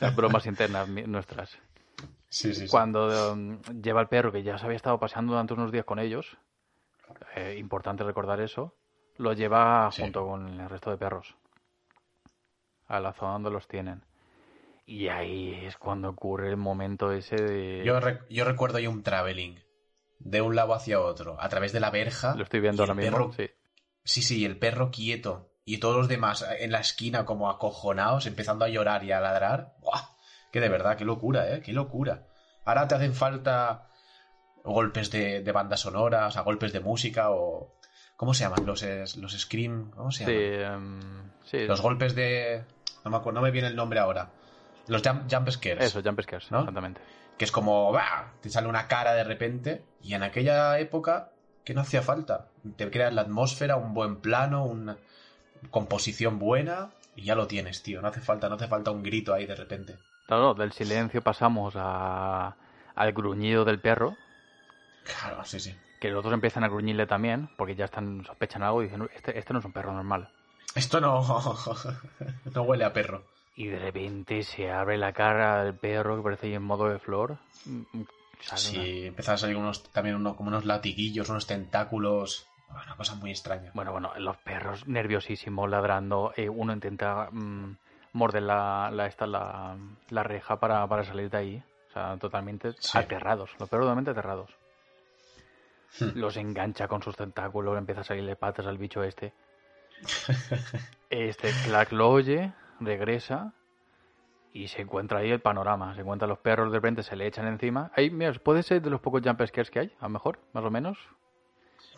Las bromas internas nuestras. sí, sí, sí. Cuando um, lleva el perro, que ya se había estado paseando durante unos días con ellos, eh, importante recordar eso, lo lleva junto con el resto de perros a la zona donde los tienen. Y ahí es cuando ocurre el momento ese de... Yo, re- yo recuerdo ahí un traveling de un lado hacia otro, a través de la verja. Lo estoy viendo ahora mismo. perro- Sí. Sí, sí, el perro quieto y todos los demás en la esquina como acojonados, empezando a llorar y a ladrar. ¡Buah! Que de verdad, qué locura, ¿eh? Qué locura. Ahora te hacen falta golpes de, de banda sonora, o sea, golpes de música o... ¿Cómo se llaman? Los, los scream... ¿Cómo se Sí, llaman? em, sí, Los golpes de... No me, acuerdo, no me viene el nombre ahora. Los jump, jump scares. Eso, jump scares, ¿No? exactamente. Que es como... ¡bah! Te sale una cara de repente y en aquella época que no hacía falta. Te creas la atmósfera, un buen plano, una composición buena y ya lo tienes, tío. No hace falta, no hace falta un grito ahí de repente. Claro, del silencio pasamos a, al gruñido del perro, Claro, sí, sí. que los otros empiezan a gruñirle también, porque ya están sospechan algo y dicen, este, este no es un perro normal. Esto no... no huele a perro. Y de repente se abre la cara del perro que parece ahí en modo de flor. Sale Sí, a salir unos, también unos, como unos latiguillos, unos tentáculos. Una cosa muy extraña. Bueno, bueno, los perros nerviosísimos, ladrando. eh, uno intenta mm, morder la, la, esta, la, la reja para, para salir de ahí. O sea, totalmente Sí. aterrados. Los perros totalmente aterrados. Hmm. Los engancha con sus tentáculos, empieza a salirle patas al bicho este. Este Clark lo oye, regresa y se encuentra ahí el panorama. Se encuentra los perros, de repente se le echan encima. Ahí, mira, puede ser de los pocos jump scares que hay, a lo mejor, más o menos.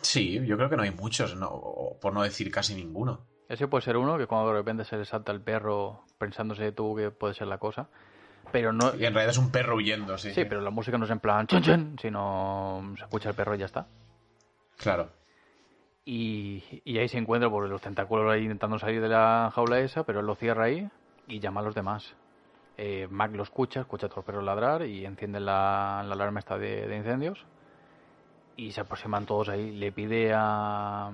Sí, yo creo que no hay muchos, no, por no decir casi ninguno. Ese puede ser uno que cuando de repente se le salta el perro pensándose tú que puede ser la cosa. Pero no. Y en realidad es un perro huyendo, sí. Sí, pero la música no es en plan chun chun, sino se escucha el perro y ya está. Claro. Y, y ahí se encuentra por los tentáculos ahí intentando salir de la jaula esa, pero él lo cierra ahí y llama a los demás. Eh, Mac lo escucha, escucha a los perros ladrar y enciende la, la alarma esta de, de incendios. Y se aproximan todos ahí. Le pide a,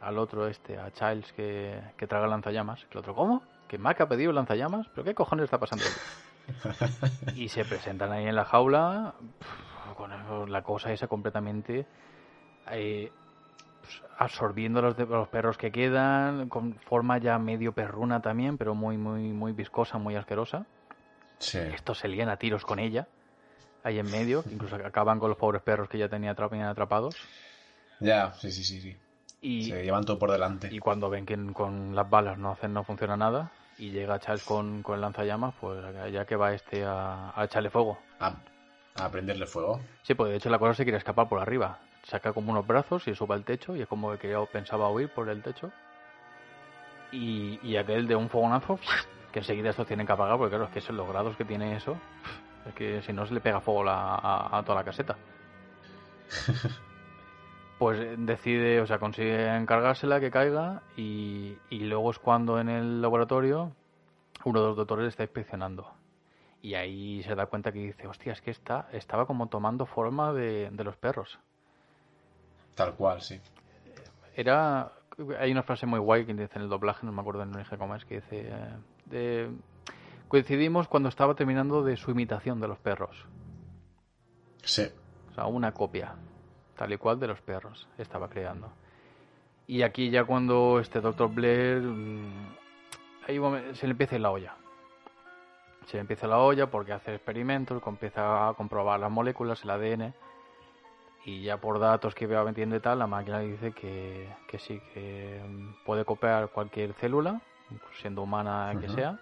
al otro este, a Childs, que, que traga lanzallamas. El otro, ¿cómo? ¿Que Mac ha pedido lanzallamas? ¿Pero qué cojones está pasando aquí? y se presentan ahí en la jaula con eso, la cosa esa completamente eh, pues, absorbiendo los, de- los perros que quedan con forma ya medio perruna también pero muy muy muy viscosa muy asquerosa Sí. estos se lían a tiros con ella ahí en medio que incluso acaban con los pobres perros que ya tenía tenían atrapados Ya, sí, sí, sí, sí. y, Se llevan todo por delante. y cuando ven que con las balas no hacen no funciona nada y llega Charles con, con el lanzallamas pues ya que va este a, a echarle fuego A, a prenderle fuego. Sí, pues de hecho la cosa se quiere escapar por arriba. Saca como unos brazos y sube al techo y es como que quería, pensaba huir por el techo. Y, y aquel de un fogonazo, que enseguida esto tienen que apagar porque claro, es que son los grados que tiene eso. Es que si no se le pega fuego la- a, a toda la caseta. Pues eh, decide, o sea, consigue encargársela que caiga y, y luego es cuando en el laboratorio uno de los doctores está inspeccionando. Y ahí se da cuenta que dice, hostia, es que está, estaba como tomando forma de, de los perros. Tal cual, sí. Era. Hay una frase muy guay que dice en el doblaje, no me acuerdo en origen cómo es, que dice. eh, coincidimos cuando estaba terminando de su imitación de los perros. Sí. O sea, una copia, tal y cual de los perros, estaba creando. Y aquí ya cuando este Dr. Blair. mm, momen- se le empieza la olla. Se le empieza la olla porque hace experimentos, empieza a comprobar las moléculas, el ADN. Y ya por datos que va metiendo y tal, la máquina dice que, que sí, que mm, puede copiar cualquier célula, siendo humana que sea.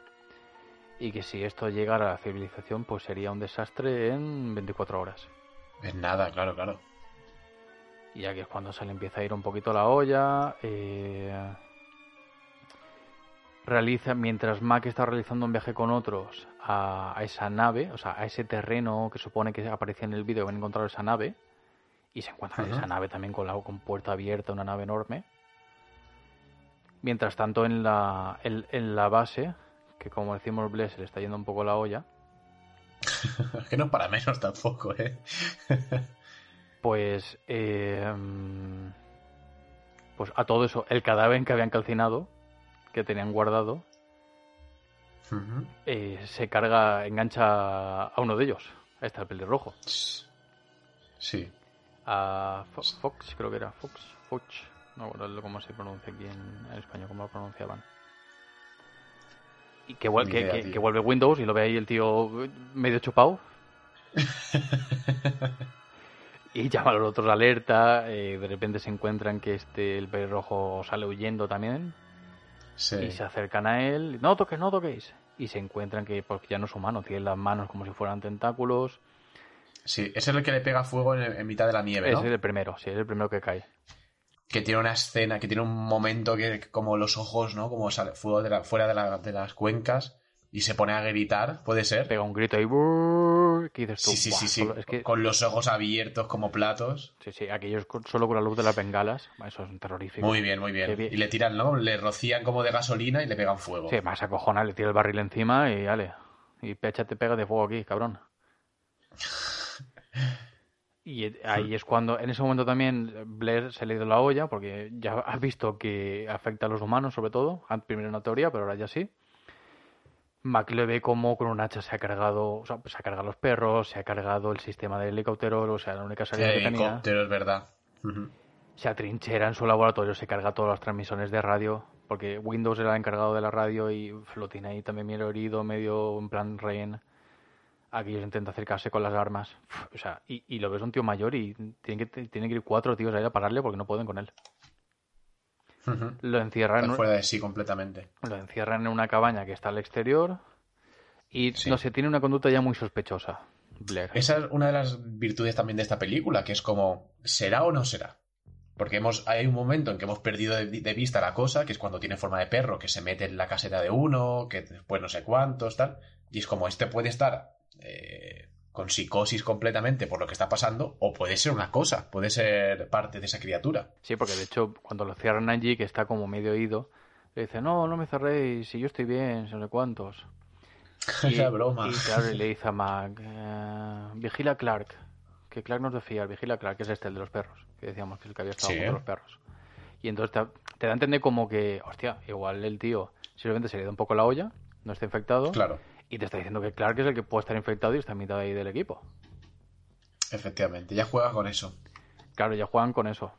Y que si esto llegara a la civilización, pues sería un desastre en 24 horas. Es nada, claro, claro. Y aquí es cuando se le empieza a ir un poquito la olla. eh, realiza, mientras Mac está realizando un viaje con otros a, a esa nave, o sea, a ese terreno que supone que aparecía en el vídeo, que han encontrado esa nave. Y se encuentra Ujú. esa nave también con la con puerta abierta, una nave enorme. Mientras tanto, en la, en, en la base, que como decimos, Bless se le está yendo un poco la olla. Que no para menos tampoco, ¿eh? Pues. eh, pues a todo eso, el cadáver que habían calcinado, que tenían guardado, eh, se carga, engancha a uno de ellos. Ahí está el pelirrojo. Sí. A Fo- Fox, creo que era. Fox, Fox. No me acuerdo cómo se pronuncia aquí en, en español, cómo lo pronunciaban. Y que, vuel- Ni que, idea, que- tío. que vuelve Windows y lo ve ahí el tío medio chupado. Y llama a los otros alerta. eh, de repente se encuentran que este el pelirrojo sale huyendo también. sí. Y se acercan a él. No toques, no toquéis. Y se encuentran que, porque ya no es humano, tiene las manos como si fueran tentáculos. Sí, ese es el que le pega fuego en, en mitad de la nieve, ¿no? Ese es el primero, sí, es el primero que cae. Que tiene una escena, que tiene un momento que como los ojos, ¿no? Como sale fuego de la- fuera de, la- de las cuencas y se pone a gritar, ¿puede ser? Pega un grito. "Brrr", Que dices tú, Sí, sí, "Buah, sí, sí. solo- es que, Con los ojos abiertos como platos. sí, sí, aquellos con- solo con la luz de las bengalas. Eso es terrorífico. Muy bien, muy bien. Qué bien. Y le tiran, ¿no? Le rocían como de gasolina y le pegan fuego. Sí, más acojona, le tira el barril encima y dale. Y pecha te pega de fuego aquí, cabrón. Y ahí es cuando, en ese momento también Blair se le ha ido la olla, porque ya has visto que afecta a los humanos, sobre todo. Primero una teoría, pero ahora ya sí. Mac le ve como con un hacha se ha cargado, o sea, se ha cargado los perros, se ha cargado el sistema de helicóptero, o sea, la única Sí, salida que tenía. helicóptero, es verdad. Se atrinchera en su laboratorio, se carga todas las transmisiones de radio, porque Windows era el encargado de la radio y lo tiene ahí también medio herido, medio en plan rehén. Aquí ellos intentan acercarse con las armas. Uf, O sea, y, y lo ves un tío mayor y tienen que, tienen que ir cuatro tíos ahí a pararle porque no pueden con él. Lo encierran, Está fuera de sí completamente. lo encierran en una cabaña que está al exterior y Sí. no sé, tiene una conducta ya muy sospechosa. Blair. Esa es una de las virtudes también de esta película, que es como, ¿será o no será? Porque hemos, hay un momento en que hemos perdido de, de vista la cosa, que es cuando tiene forma de perro, que se mete en la caseta de uno, que después no sé cuántos, tal. Y es como, este puede estar eh, con psicosis completamente por lo que está pasando, o puede ser una cosa, puede ser parte de esa criatura. Sí, porque de hecho, cuando lo cierran allí, que está como medio oído, le dice, no, no me cerréis, si yo estoy bien, no sé cuántos. Esa broma. Y claro, y le dice a Mac, eh, vigila a Clark, que Clark nos decía, vigila a Clark, que es este, el de los perros, que decíamos que es el que había estado Sí. con los perros. Y entonces te, te da a entender como que, hostia, igual el tío simplemente se le da un poco la olla, no está infectado, Claro, y te está diciendo que Clark es el que puede estar infectado y está en mitad ahí del equipo. efectivamente. Ya juega con eso. Claro, ya juegan con eso.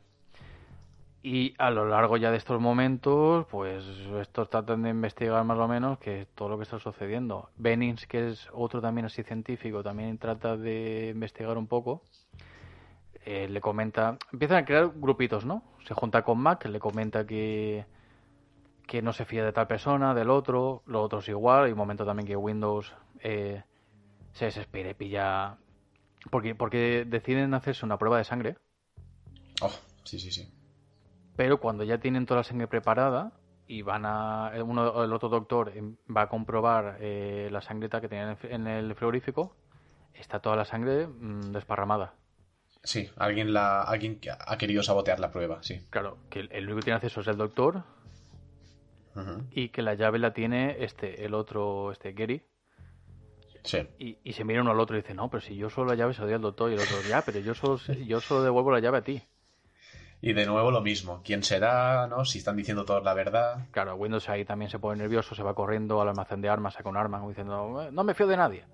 Y a lo largo ya de estos momentos, pues estos tratan de investigar más o menos que todo lo que está sucediendo. Bennings, que es otro también así científico, también trata de investigar un poco. Eh, le comenta, empiezan a crear grupitos, ¿no? Se junta con Mac, le comenta que, que no se fía de tal persona, del otro, los otros igual. Hay un momento también que Windows eh, se desespera y pilla... Porque, porque deciden hacerse una prueba de sangre Oh, sí, sí, sí. pero cuando ya tienen toda la sangre preparada y van a uno el otro doctor em, va a comprobar eh, la sangreta que tenían en el frigorífico está toda la sangre mm, desparramada Sí, alguien, la, alguien ha querido sabotear la prueba, sí. claro que el, el único que tiene acceso es el doctor Y que la llave la tiene este el otro este Gary Sí. y, y se mira uno al otro y dice no pero si yo solo la llave se la doy al doctor y el otro ya pero yo solo yo solo devuelvo la llave a ti Y de nuevo lo mismo. ¿Quién será? ¿No? Si están diciendo todos la verdad. Claro, Windows ahí también se pone nervioso, se va corriendo al almacén de armas, saca un arma, como diciendo, "Eh, no me fío de nadie.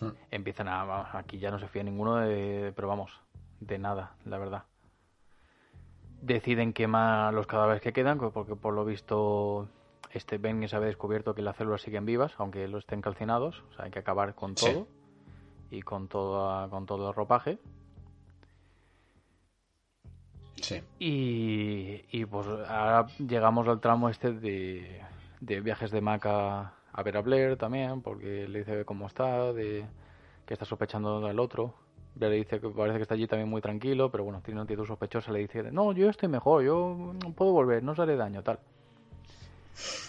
Hmm. Empiezan a, aquí ya no se fía ninguno de, pero vamos, de nada, la verdad. Deciden quemar los cadáveres que quedan, porque por lo visto este Ben se había descubierto que las células siguen vivas, aunque lo estén calcinados, o sea, hay que acabar con Sí. todo y con todo, con todo el ropaje. Sí. Y, y, pues ahora llegamos al tramo este de, de viajes de Mac a, a ver a Blair también, porque le dice cómo está, de que está sospechando del otro. Le dice que parece que está allí también muy tranquilo, pero bueno, tiene una actitud sospechosa, le dice, no, yo estoy mejor, yo puedo volver, no os haré daño, tal.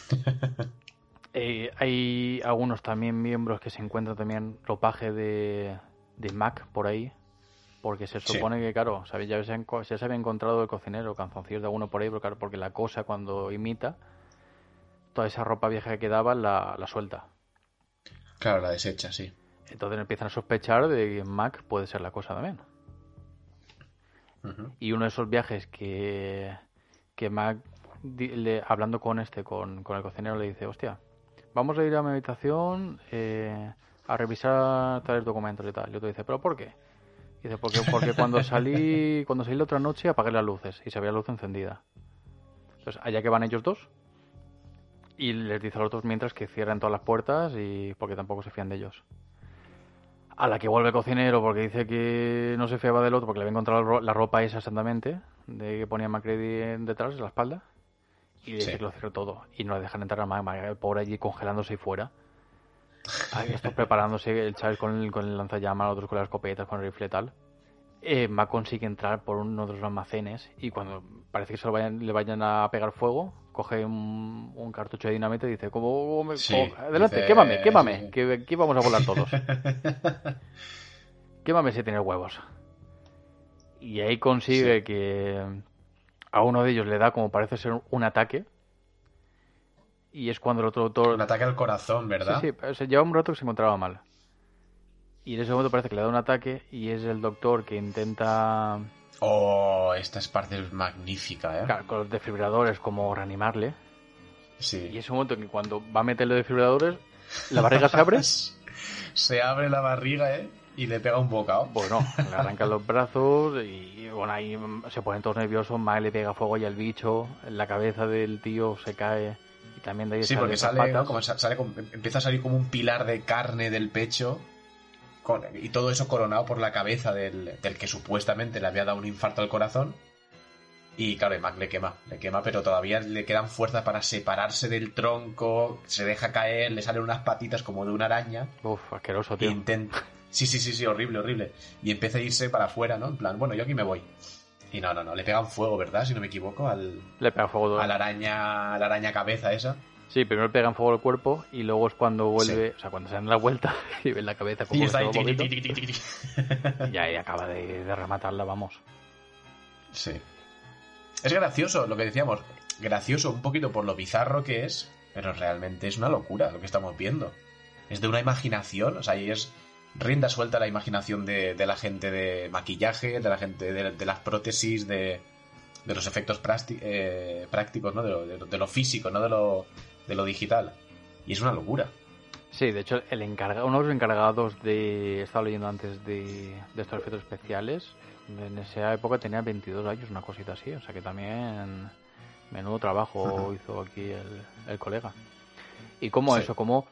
Eh, hay algunos también miembros que se encuentran también ropaje de, de Mac por ahí, porque se Sí. supone que, claro, ya, se, ya se había encontrado el cocinero, canzoncillos de alguno por ahí, pero claro, porque la cosa cuando imita, toda esa ropa vieja que quedaba la, la suelta. Claro, la desecha, sí. Entonces empiezan a sospechar de que Mac puede ser la cosa también. Y uno de esos viajes que, que Mac, le- hablando con este, con, con el cocinero, le dice, hostia, vamos a ir a mi habitación eh, a revisar tales documentos y tal. Y otro dice, ¿pero por qué? Y dice, porque, porque cuando salí cuando salí la otra noche apagué las luces y se veía la luz encendida. Entonces, allá que van ellos dos, y les dice a los otros mientras que cierren todas las puertas y porque tampoco se fían de ellos. A la que vuelve el cocinero porque dice que no se fiaba del otro porque le había encontrado la ropa esa exactamente, de que ponía Macready en- detrás, en la espalda, y dice Sí. que lo cierre todo. Y no le dejan entrar a el pobre allí congelándose ahí fuera. Ahí está preparándose el chaval con el, con el lanzallamas, otros con las escopetas, con el rifle y tal. Eh, Mac consigue entrar por uno de los almacenes y cuando parece que se lo vayan, le vayan a pegar fuego, coge un, un cartucho de dinamita y dice, ¿cómo, cómo me- Sí, cómo- adelante, dice- quémame, quémame, sí, sí. que aquí vamos a volar todos. Quémame si tienes huevos. Y ahí consigue Sí. que a uno de ellos le da como parece ser un ataque. Y es cuando el otro doctor... Un ataque al corazón, ¿verdad? Sí, sí, pero se lleva un rato que se encontraba mal. Y en ese momento parece que le da un ataque y es el doctor que intenta, Oh, esta es parte magnífica, ¿eh? claro, con los desfibriladores, como reanimarle. Y Sí. ese momento en que cuando va a meterle desfibriladores, la barriga se abre. Se abre la barriga, ¿eh? Y le pega un bocado. Bueno, le arrancan los brazos y bueno, ahí se ponen todos nerviosos. Mae le pega fuego y al bicho, la cabeza del tío se cae y también de ahí Sí, salen porque sale. ¿no? Como sale empieza a salir como un pilar de carne del pecho con- y todo eso coronado por la cabeza del, del que supuestamente le había dado un infarto al corazón. Y claro, y Mac le quema, le quema, pero todavía le quedan fuerzas para separarse del tronco, se deja caer, le salen unas patitas como de una araña Uf, asqueroso, tío. intenta, Sí, sí, sí, sí, horrible, horrible. Y empieza a irse para afuera, ¿no? En plan, bueno, yo aquí me voy. Y no, no, no, le pegan fuego, ¿verdad? Si no me equivoco, al, Le pega fuego todo. a la araña, a la araña cabeza esa. Sí, primero pegan fuego al cuerpo y luego es cuando vuelve, o sea, cuando se dan la vuelta y ven la cabeza como Y está ahí, y ahí acaba de, de rematarla, vamos. Sí. Es gracioso lo que decíamos. Gracioso un poquito por lo bizarro que es, pero realmente es una locura lo que estamos viendo. Es de una imaginación, o sea, ahí es rienda suelta a la imaginación de, de la gente de maquillaje, de la gente de, de las prótesis, de, de los efectos prácti- eh, prácticos, ¿no? De lo, de lo- de lo físico, no de lo, de lo digital. Y es una locura. Sí, de hecho, el encarga, uno de los encargados de. He estado leyendo antes de, de estos efectos especiales. En esa época tenía 22 años, una cosita así. O sea que también. Menudo trabajo hizo aquí el, el colega. Y como Sí. eso, como.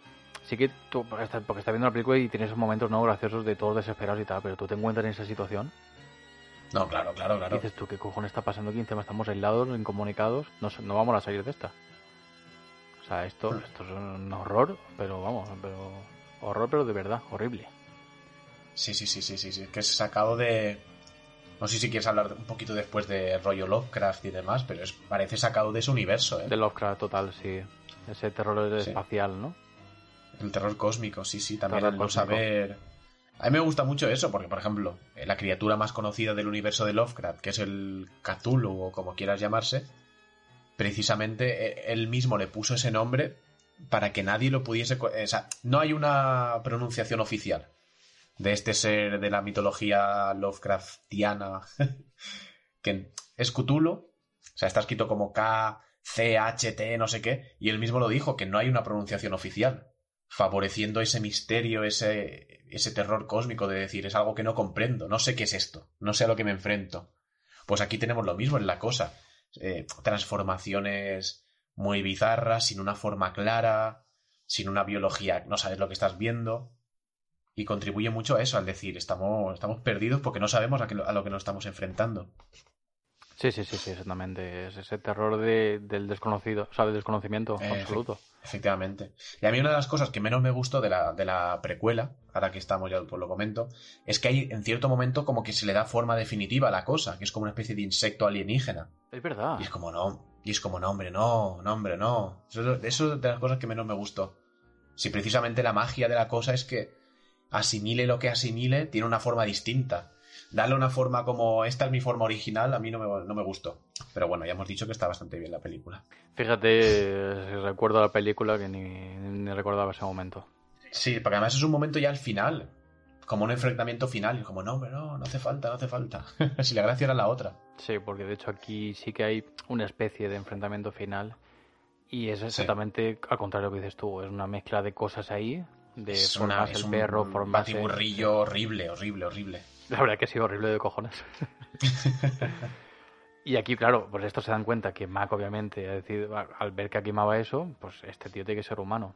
Sí que tú, porque estás viendo la película y tienes esos momentos no graciosos de todos desesperados y tal, pero tú te encuentras en esa situación No, claro, claro, y claro. dices tú, ¿qué cojones está pasando aquí? Encima estamos aislados, incomunicados, no, no vamos a salir de esta. O sea, esto, esto es un horror, pero vamos, pero horror, pero de verdad, horrible. Sí, sí, sí, sí, sí, sí. Que es sacado de. No sé si quieres hablar un poquito después de rollo Lovecraft y demás, pero es, parece sacado de ese universo, ¿eh? De Lovecraft total, sí. Ese terror Sí. espacial, ¿no? El terror cósmico, sí, sí, también Terror el no saber. A mí me gusta mucho eso, porque, por ejemplo, eh, la criatura más conocida del universo de Lovecraft, que es el Cthulhu o como quieras llamarse, precisamente eh, él mismo le puso ese nombre para que nadie lo pudiese. eh, O sea, no hay una pronunciación oficial de este ser de la mitología Lovecraftiana, que es Cthulhu, o sea, está escrito como K, C, H, T, no sé qué, y él mismo lo dijo, que no hay una pronunciación oficial favoreciendo ese misterio, ese, ese terror cósmico de decir, es algo que no comprendo, no sé qué es esto, no sé a lo que me enfrento. Pues aquí tenemos lo mismo en la cosa. Eh, transformaciones muy bizarras, sin una forma clara, sin una biología, no sabes lo que estás viendo. Y contribuye mucho a eso, al decir, estamos, estamos perdidos porque no sabemos a, lo que nos estamos enfrentando. Sí, sí, sí, sí, exactamente. Es ese terror de, del desconocido, o sea, del desconocimiento Eh, absoluto. Efectivamente. Y a mí una de las cosas que menos me gustó de la, de la precuela, ahora que estamos ya pues lo comento, es que hay en cierto momento como que se le da forma definitiva a la cosa, que es como una especie de insecto alienígena. Es verdad. Y es como no, y es como no, hombre, no, no, hombre, no. Eso, es- eso es de las cosas que menos me gustó. Si precisamente la magia de la cosa es que asimile lo que asimile, tiene una forma distinta. Darle una forma como esta es mi forma original, a mí no me, no me gustó. Pero bueno, ya hemos dicho que está bastante bien la película. Fíjate, eh, recuerdo la película que ni, ni recordaba ese momento. Sí, porque además es un momento ya al final. Como un enfrentamiento final. Y como, no, hombre, no, no hace falta, no hace falta. si la gracia era la otra. Sí, porque de hecho aquí sí que hay una especie de enfrentamiento final y es Sí. exactamente al contrario de lo que dices tú, es una mezcla de cosas ahí, de es una, formas es el un perro, formas batiburrillo horrible, horrible, horrible. La verdad que ha sido horrible de cojones. y aquí, claro, pues esto se dan cuenta que Mac obviamente ha decidido, al ver que quemaba eso, pues este tío tiene que ser humano.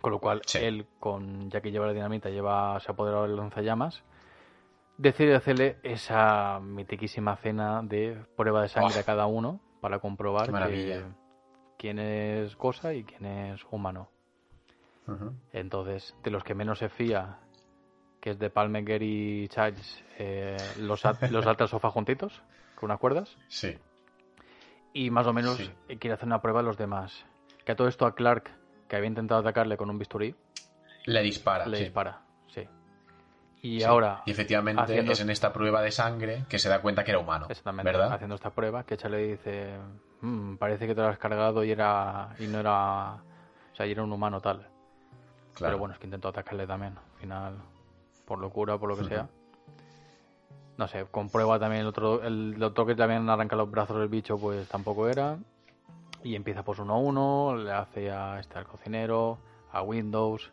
Con lo cual, Sí. él, con ya que lleva la dinamita, lleva, se ha apoderado del lanzallamas, decide hacerle esa mitiquísima cena de prueba de sangre Oh. a cada uno para comprobar que, quién es cosa y quién es humano. Entonces, de los que menos se fía, que es de Palmer y Childs, eh, los, los ata al sofá juntitos, con unas cuerdas, Sí. y más o menos Sí. quiere hacer una prueba a los demás. Que a todo esto a Clark, que había intentado atacarle con un bisturí, Le dispara. le sí. dispara. Sí. Y Sí. ahora, Y efectivamente haciendo- es en esta prueba de sangre que se da cuenta que era humano. exactamente, ¿Verdad? haciendo esta prueba, que le dice, "Mm, parece que te lo has cargado y era y no era, o sea, y era un humano tal. Claro. Pero bueno, es que intentó atacarle también. Al final, por locura, por lo que sea. No sé, comprueba también el otro, el doctor que también arranca los brazos del bicho, pues tampoco era. Y empieza pues uno a uno, le hace a este al cocinero, a Windows,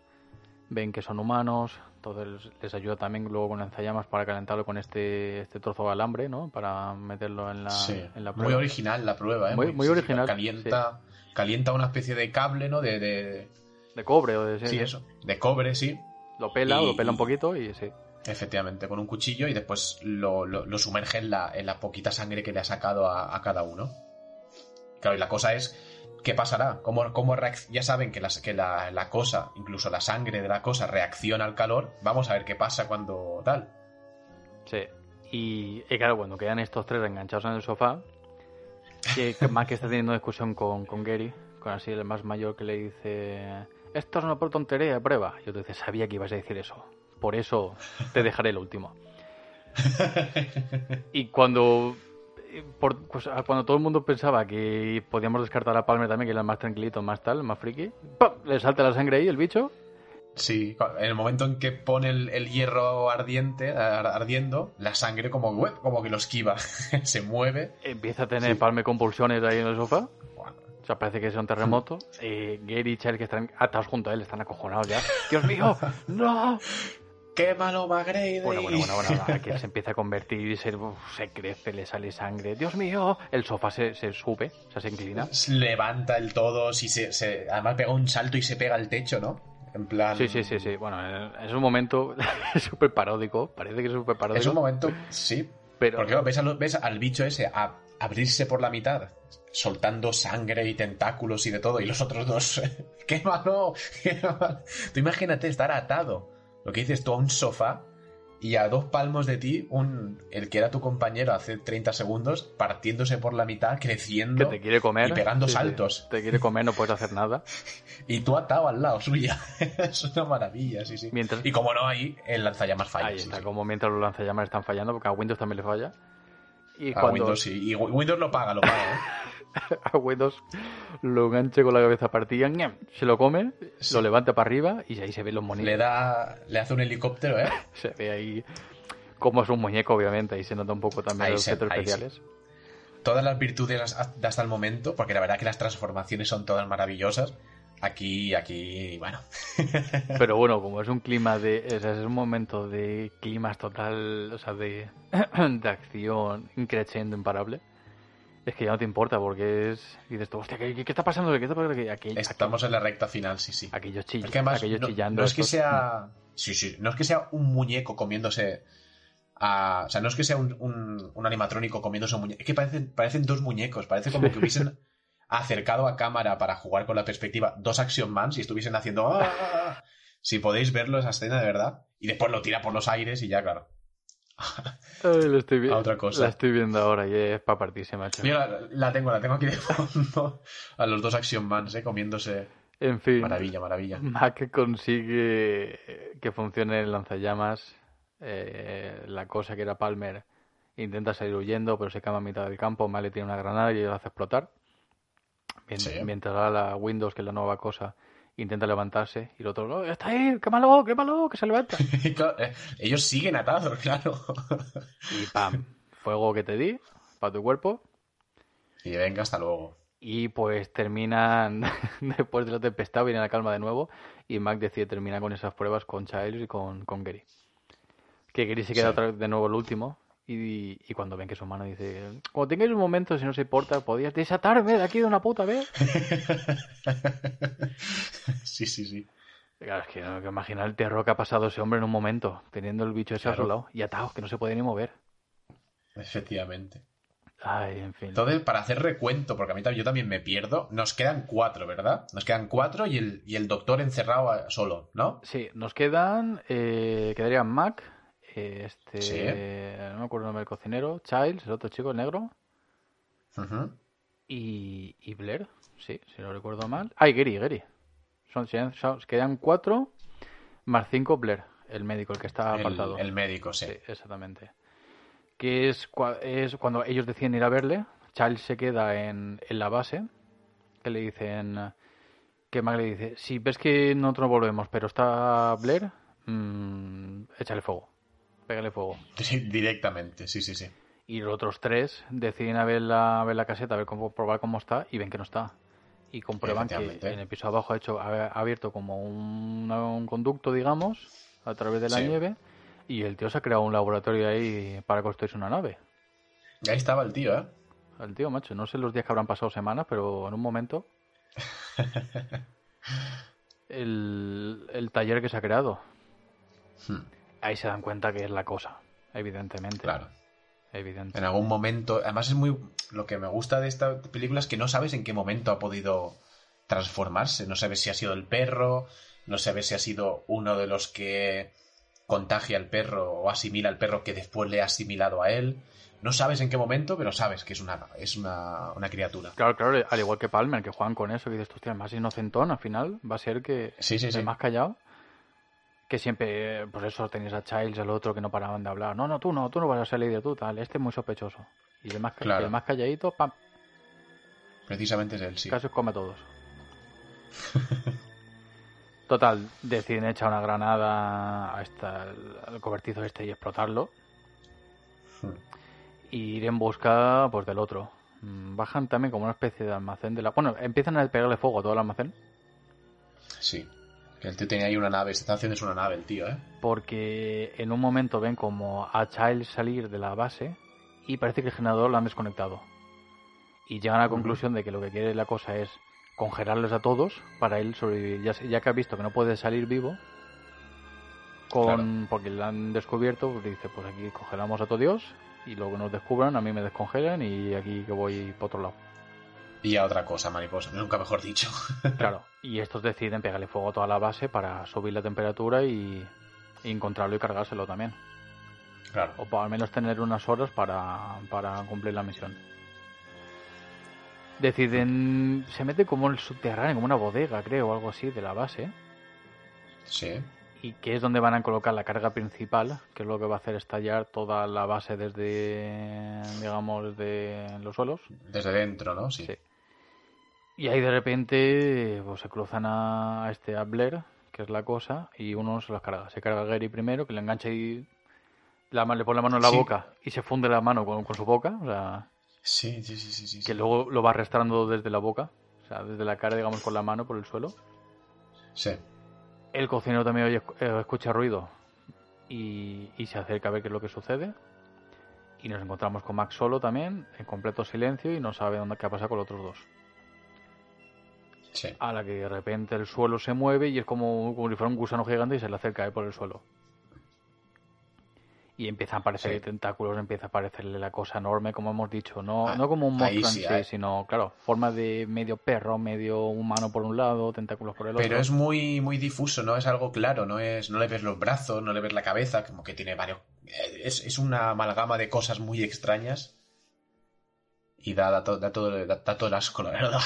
ven que son humanos, entonces les ayuda también luego con lanzallamas para calentarlo con este, este trozo de alambre, ¿no? Para meterlo en la, Sí. en la Muy prueba. original la prueba, ¿eh? Muy- muy sí, original, Calienta, calienta una especie de cable, ¿no? De, de- De cobre o de sí, eso. De cobre, sí. Lo pela, Y- lo pela un poquito y sí. Efectivamente, con un cuchillo y después lo, lo- lo sumerge en la, en la poquita sangre que le ha sacado a, a cada uno. Claro, y la cosa es ¿qué pasará? ¿Cómo, cómo ya saben que, las, que la, la cosa, incluso la sangre de la cosa, reacciona al calor. Vamos a ver qué pasa cuando tal. Sí. Y, y claro, cuando quedan estos tres enganchados en el sofá, que, que Mac está teniendo discusión con, con Gary, con así el más mayor que le dice, esto es una por tontería prueba. Y otro dice, sabía que ibas a decir eso. Por eso te dejaré el último. y cuando por- pues, a- cuando todo el mundo pensaba que podíamos descartar a Palmer también, que era más tranquilito, más tal, más friki, ¡pam! le salta la sangre ahí el bicho. Sí, en el momento en que pone el, el hierro ardiente, ar- ardiendo, la sangre como, como que lo esquiva, se mueve. Empieza a tener Sí. Palmer convulsiones ahí en el sofá. Bueno, sea, parece que es un terremoto. Eh, Gary y Charlie, que están atados junto a él, están acojonados ya. ¡Dios mío! ¡No! ¡Qué malo McGrady! Bueno, bueno, bueno, bueno. Aquí se empieza a convertir, se, uf, se crece, le sale sangre. ¡Dios mío! El sofá se, se sube, o sea, se inclina. Levanta el todo, si se, se- además pega un salto y se pega al techo, ¿no? En plan... Sí, sí, sí, sí. Bueno, es un momento súper paródico. Parece que es súper paródico. Es un momento, sí. Pero Porque ves, a ves al bicho ese a abrirse por la mitad, soltando sangre y tentáculos y de todo, y los otros dos, ¡qué malo! ¡Qué malo! Tú imagínate estar atado, lo que dices tú, a un sofá y a dos palmos de ti, un, el que era tu compañero hace 30 segundos, partiéndose por la mitad, que creciendo, te quiere comer. y pegando Sí, sí. saltos. Te quiere comer, no puedes hacer nada. y tú atado al lado suya. es una maravilla, sí, sí. Mientras- Y como no, ahí el lanzallamas falla. Ahí está, sí. como mientras los lanzallamas están fallando, porque a Windows también le falla. Y A cuando Windows sí. Y Windows lo paga, lo paga, ¿eh? a Windows lo enganche con la cabeza partida, se lo come, Sí. lo levanta para arriba y ahí se ven los monitos. Le da. Le hace un helicóptero, ¿eh? Se ve ahí como es un muñeco, obviamente, ahí se nota un poco también Ahí los se- especiales. Todas las virtudes de hasta el momento, porque la verdad que las transformaciones son todas maravillosas. Aquí, aquí, bueno. Pero bueno, como es un clima de. O sea, es un momento de climas total. O sea, de, de acción increciendo imparable. Es que ya no te importa porque es. y Dices tú, hostia, ¿qué, qué- qué está pasando? ¿Qué está pasando? Aquí, aquí- Estamos en la recta final, sí, sí. aquellos, chill- Es que además, aquellos no, chillando. no es que estos- sea. Sí, sí. No es que sea un muñeco comiéndose. a- o sea, no es que sea un, un- un animatrónico comiéndose un muñeco. Es que parecen, parecen dos muñecos. Parece como que hubiesen acercado a cámara para jugar con la perspectiva dos Action Mans y estuviesen haciendo. "Ah, ah, ah". Si podéis verlo, esa escena de verdad. Y después lo tira por los aires y ya, claro. Ay, lo estoy otra cosa. La estoy viendo ahora y es para partirse, macho. Mira, la, la tengo, la tengo aquí de fondo. A los dos Action Mans, ¿eh? Comiéndose. En fin, Maravilla, maravilla. Mac consigue que funcione el lanzallamas. eh, la cosa que era Palmer intenta salir huyendo, pero se quema a mitad del campo. Mac le tiene una granada y lo hace explotar. Sí. Mientras la Windows, que es la nueva cosa, intenta levantarse y el otro, ¡No, está ahí! ¡Quémalo! ¡Quémalo! ¡Que se levanta! Claro, eh, ellos siguen atados, claro. Y ¡pam! Fuego que te di para tu cuerpo. Y venga, hasta luego. Y pues terminan, después de la tempestad, viene la calma de nuevo. Y Mac decide terminar con esas pruebas con Childs y con, con Gary. Que Gary se queda Sí. otra vez de nuevo el último. Y, y cuando ven que su mano dice: Cuando tengáis un momento, si no se importa, podías desatarme de aquí de una puta vez. sí, sí, sí. Claro, es que no imaginar el terror que ha pasado ese hombre en un momento, teniendo el bicho ese a su lado y atado, que no se puede ni mover. Efectivamente. Ay, en fin. Entonces, para hacer recuento, porque a mí también, yo también me pierdo, nos quedan cuatro, ¿verdad? Nos quedan cuatro y el, y el doctor encerrado solo, ¿no? Sí, nos quedan. Eh, quedarían Mac, este. Sí. No me acuerdo el nombre del cocinero, Childs, el otro chico, el negro, y, y Blair, sí, si no recuerdo mal. Ah, y Gary, Gary. Son, quedan cuatro más cinco Blair, el médico, el que está apartado. el médico, sí. Sí, exactamente. Que es, es cuando ellos deciden ir a verle, Charles se queda en, en la base, que le dicen, que Mac le dice, si ves que nosotros no volvemos, pero está Blair, mm, échale fuego, pégale fuego. Directamente, sí, sí, sí. Y los otros tres deciden a ver la, a ver la caseta, a ver cómo probar cómo está, y ven que no está. Y comprueban que en el piso abajo ha hecho ha abierto como un, un conducto, digamos, a través de la Sí. nieve, y el tío se ha creado un laboratorio ahí para construirse una nave. Y ahí estaba el tío, ¿eh? El tío, macho, no sé los días que habrán pasado semanas, pero en un momento. el, el taller que se ha creado. Hmm, Ahí se dan cuenta que es la cosa, evidentemente. Claro. Evidente. En algún momento. Además, es muy. Lo que me gusta de esta película es que no sabes en qué momento ha podido transformarse. No sabes si ha sido el perro, no sabes si ha sido uno de los que contagia al perro o asimila al perro que después le ha asimilado a él. No sabes en qué momento, pero sabes que es una, es una, una criatura. Claro, claro, al igual que Palmer, que juegan con eso, que dices, hostia, el más inocentón al final va a ser que Sí, sí, el sí. más callado. Que siempre, pues eso, tenías a Childs, el otro que no paraban de hablar. No, no, tú no, tú no vas a ser líder, tú tal. Este es muy sospechoso. Y el más, ca- Claro. el más calladito, pam, Precisamente es él, sí. casi os come todos. Total, deciden echar una granada a esta, al cobertizo este y explotarlo. Hmm. y ir en busca pues del otro. Mm, Bajan también como una especie de almacén de la... Bueno, empiezan a pegarle fuego a todo el almacén Sí. Que el tío tenía ahí una nave. Se está haciendo es una nave, el tío, ¿eh? porque en un momento ven como a Child salir de la base y parece que el generador lo han desconectado. Y llegan a la conclusión de que lo que quiere la cosa es congelarlos a todos para él sobrevivir. Ya, que ha visto que no puede salir vivo, con porque lo han descubierto, pues dice, pues aquí congelamos a todo Dios y luego nos descubran, a mí me descongelan y aquí que voy para otro lado. Y a otra cosa, mariposa. Nunca mejor dicho. Claro, y estos deciden pegarle fuego a toda la base para subir la temperatura y, y encontrarlo y cargárselo también. claro. O por al menos tener unas horas para, para cumplir la misión. Deciden. Se mete como en el subterráneo, como una bodega, creo, o algo así, de la base. Sí. Y que es donde van a colocar la carga principal, que es lo que va a hacer estallar toda la base desde. digamos, desde los suelos. Desde dentro, ¿no? Sí. Sí. Y ahí de repente pues, se cruzan a este a Blair, que es la cosa, y uno se las carga. Se carga a Gary primero, que le engancha y la, le pone la mano en la Sí. boca y se funde la mano con, con su boca. O sea, Sí, sí, sí, que sí. luego lo va arrastrando desde la boca, o sea, desde la cara, digamos, con la mano por el suelo. Sí. El cocinero también oye, eh, escucha ruido y, y se acerca a ver qué es lo que sucede. Y nos encontramos con Max solo también, en completo silencio, y no sabe dónde qué ha pasado con los otros dos. Sí. a la que de repente el suelo se mueve y es como, como si fuera un gusano gigante y se le acerca por el suelo. Y empiezan a aparecer Sí. tentáculos, empieza a aparecerle la cosa enorme, como hemos dicho. No, Ah, no como un monstruo en sí, sino, claro, forma de medio perro, medio humano por un lado, tentáculos por el otro. Pero es muy, muy difuso, no es algo claro, no es, no le ves los brazos, no le ves la cabeza, como que tiene varios. Es, es una amalgama de cosas muy extrañas. Y da, da, to- da todo, da, da todo el asco, la verdad.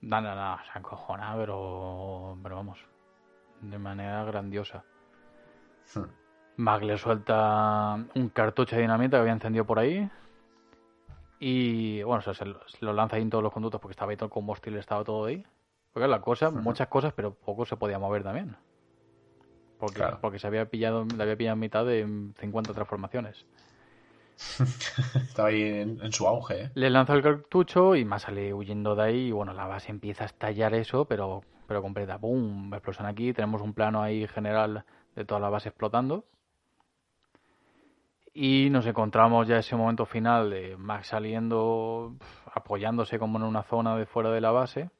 No, no, no, se encojona, pero, pero vamos, de manera grandiosa. Hmm. Mag le suelta un cartucho de dinamita que había encendido por ahí. Y bueno, o sea, se, lo, se lo lanza ahí en todos los conductos porque estaba ahí todo el combustible, estaba todo ahí. Porque la cosa, Ujú. muchas cosas, pero poco se podía mover también. Porque, Claro. porque se había pillado, le había pillado en mitad de 50 transformaciones. Estaba ahí en, en su auge, ¿eh? Le lanza el cartucho y más sale huyendo de ahí. Y bueno, la base empieza a estallar eso, pero, pero completa. ¡Bum! Explosión aquí. Tenemos un plano ahí general de toda la base explotando. Y nos encontramos ya ese momento final de Max saliendo, apoyándose como en una zona de fuera de la base,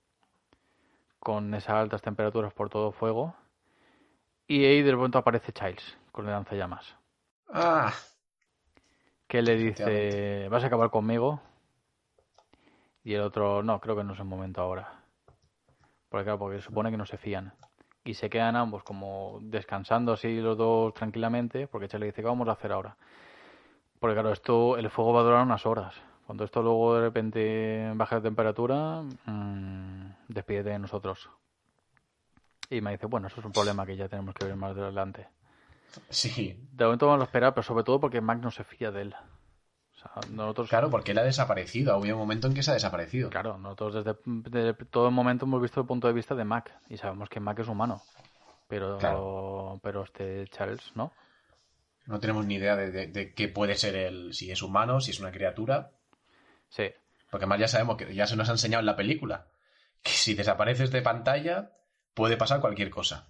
con esas altas temperaturas por todo fuego. Y ahí de pronto aparece Childs con el lanzallamas Ah, que le dice. ¿vas a acabar conmigo? Y el otro, no, creo que no es el momento ahora. Porque claro, porque supone que no se fían. Y se quedan ambos como descansando así los dos tranquilamente, porque Che le dice, ¿qué vamos a hacer ahora? Porque claro, esto, el fuego va a durar unas horas. Cuando esto luego de repente baja de temperatura, mmm, despídete de nosotros. Y me dice, bueno, eso es un problema que ya tenemos que ver más adelante. Sí. De momento vamos a esperar, pero sobre todo porque Mac no se fía de él. O sea, nosotros, Claro, porque él ha desaparecido. Ha habido un momento en que se ha desaparecido. claro, nosotros desde, desde todo el momento hemos visto el punto de vista de Mac y sabemos que Mac es humano. Pero, Claro. pero este Charles, ¿no? No tenemos ni idea de, de- de qué puede ser él, si es humano, si es una criatura. Sí, Porque además ya sabemos que ya se nos ha enseñado en la película que si desapareces de pantalla puede pasar cualquier cosa.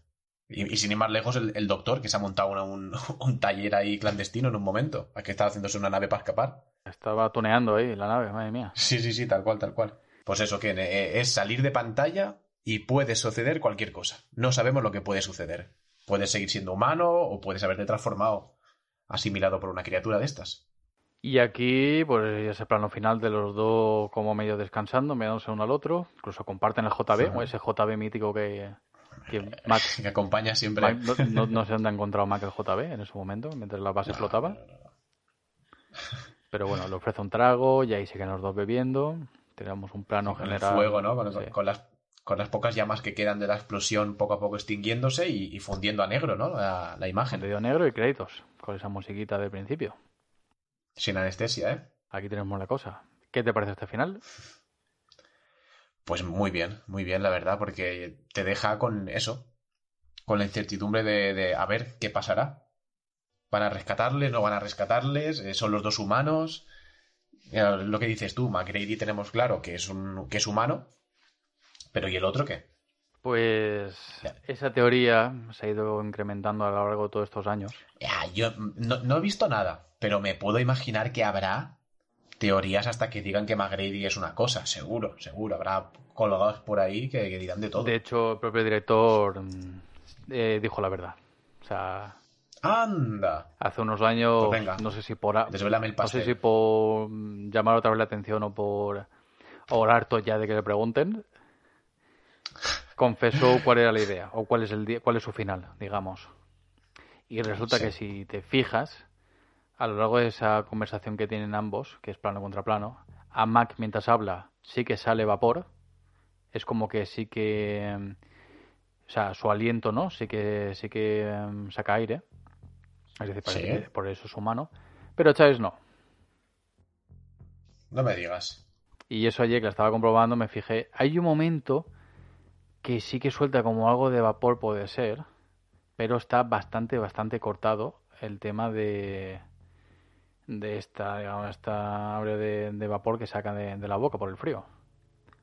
Y, y sin ir más lejos, el, el doctor que se ha montado una- un, un taller ahí clandestino en un momento, a que estaba haciéndose una nave para escapar. estaba tuneando ahí la nave, madre mía. Sí, sí, sí, tal cual, tal cual. Pues eso, que eh, es salir de pantalla y puede suceder cualquier cosa. No sabemos lo que puede suceder. Puedes seguir siendo humano o puedes haberte transformado, asimilado por una criatura de estas. Y aquí, pues ese plano final de los dos como medio descansando, mirándose uno al otro. Incluso comparten el JB, o ese JB mítico que, que, Mac, que acompaña siempre. Mac- no, no- no sé dónde ha encontrado Mac el JB en ese momento, mientras la base flotaba. Pero bueno, le ofrece un trago y ahí siguen los dos bebiendo. Tenemos un plano con el general. fuego, ¿no? Con, sí. con las, con las pocas llamas que quedan de la explosión poco a poco extinguiéndose y, y fundiendo a negro, ¿no? La, la imagen. Medio negro y créditos, con esa musiquita del principio. Sin anestesia, ¿eh? Aquí tenemos la cosa. ¿Qué te parece este final? Pues muy bien, muy bien, la verdad, porque te deja con eso, con la incertidumbre de, de a ver qué pasará. ¿Van a rescatarles? ¿No van a rescatarles? Eh, ¿Son los dos humanos? Eh, Lo que dices tú, McGrady tenemos claro que es, un, que es humano, pero ¿y el otro qué? Pues esa teoría se ha ido incrementando a lo largo de todos estos años. Ya, yo no, no he visto nada, pero me puedo imaginar que habrá teorías hasta que digan que McGrady es una cosa, seguro, seguro. Habrá colgados por ahí que, que dirán de todo. De hecho, el propio director mm, eh, dijo la verdad. O sea, ¡Anda! hace unos años, Pues venga, no sé si por, el no sé si por mm, llamar otra vez la atención o por o harto ya de que le pregunten, confesó cuál era la idea o cuál es el cuál es su final, digamos. Y resulta Sí. que si te fijas a lo largo de esa conversación que tienen ambos, que es plano contra plano, a Mac mientras habla sí que sale vapor, es como que sí que mm, o sea, su aliento, ¿no? Sí que sí que mm, saca aire. Es decir, parece Sí. que por eso es humano. Pero Chávez no. No me digas. Y eso ayer que la estaba comprobando me fijé. Hay un momento que sí que suelta como algo de vapor, puede ser, pero está bastante, bastante cortado el tema de de esta, digamos, esta abre de, de vapor que saca de, de la boca por el frío.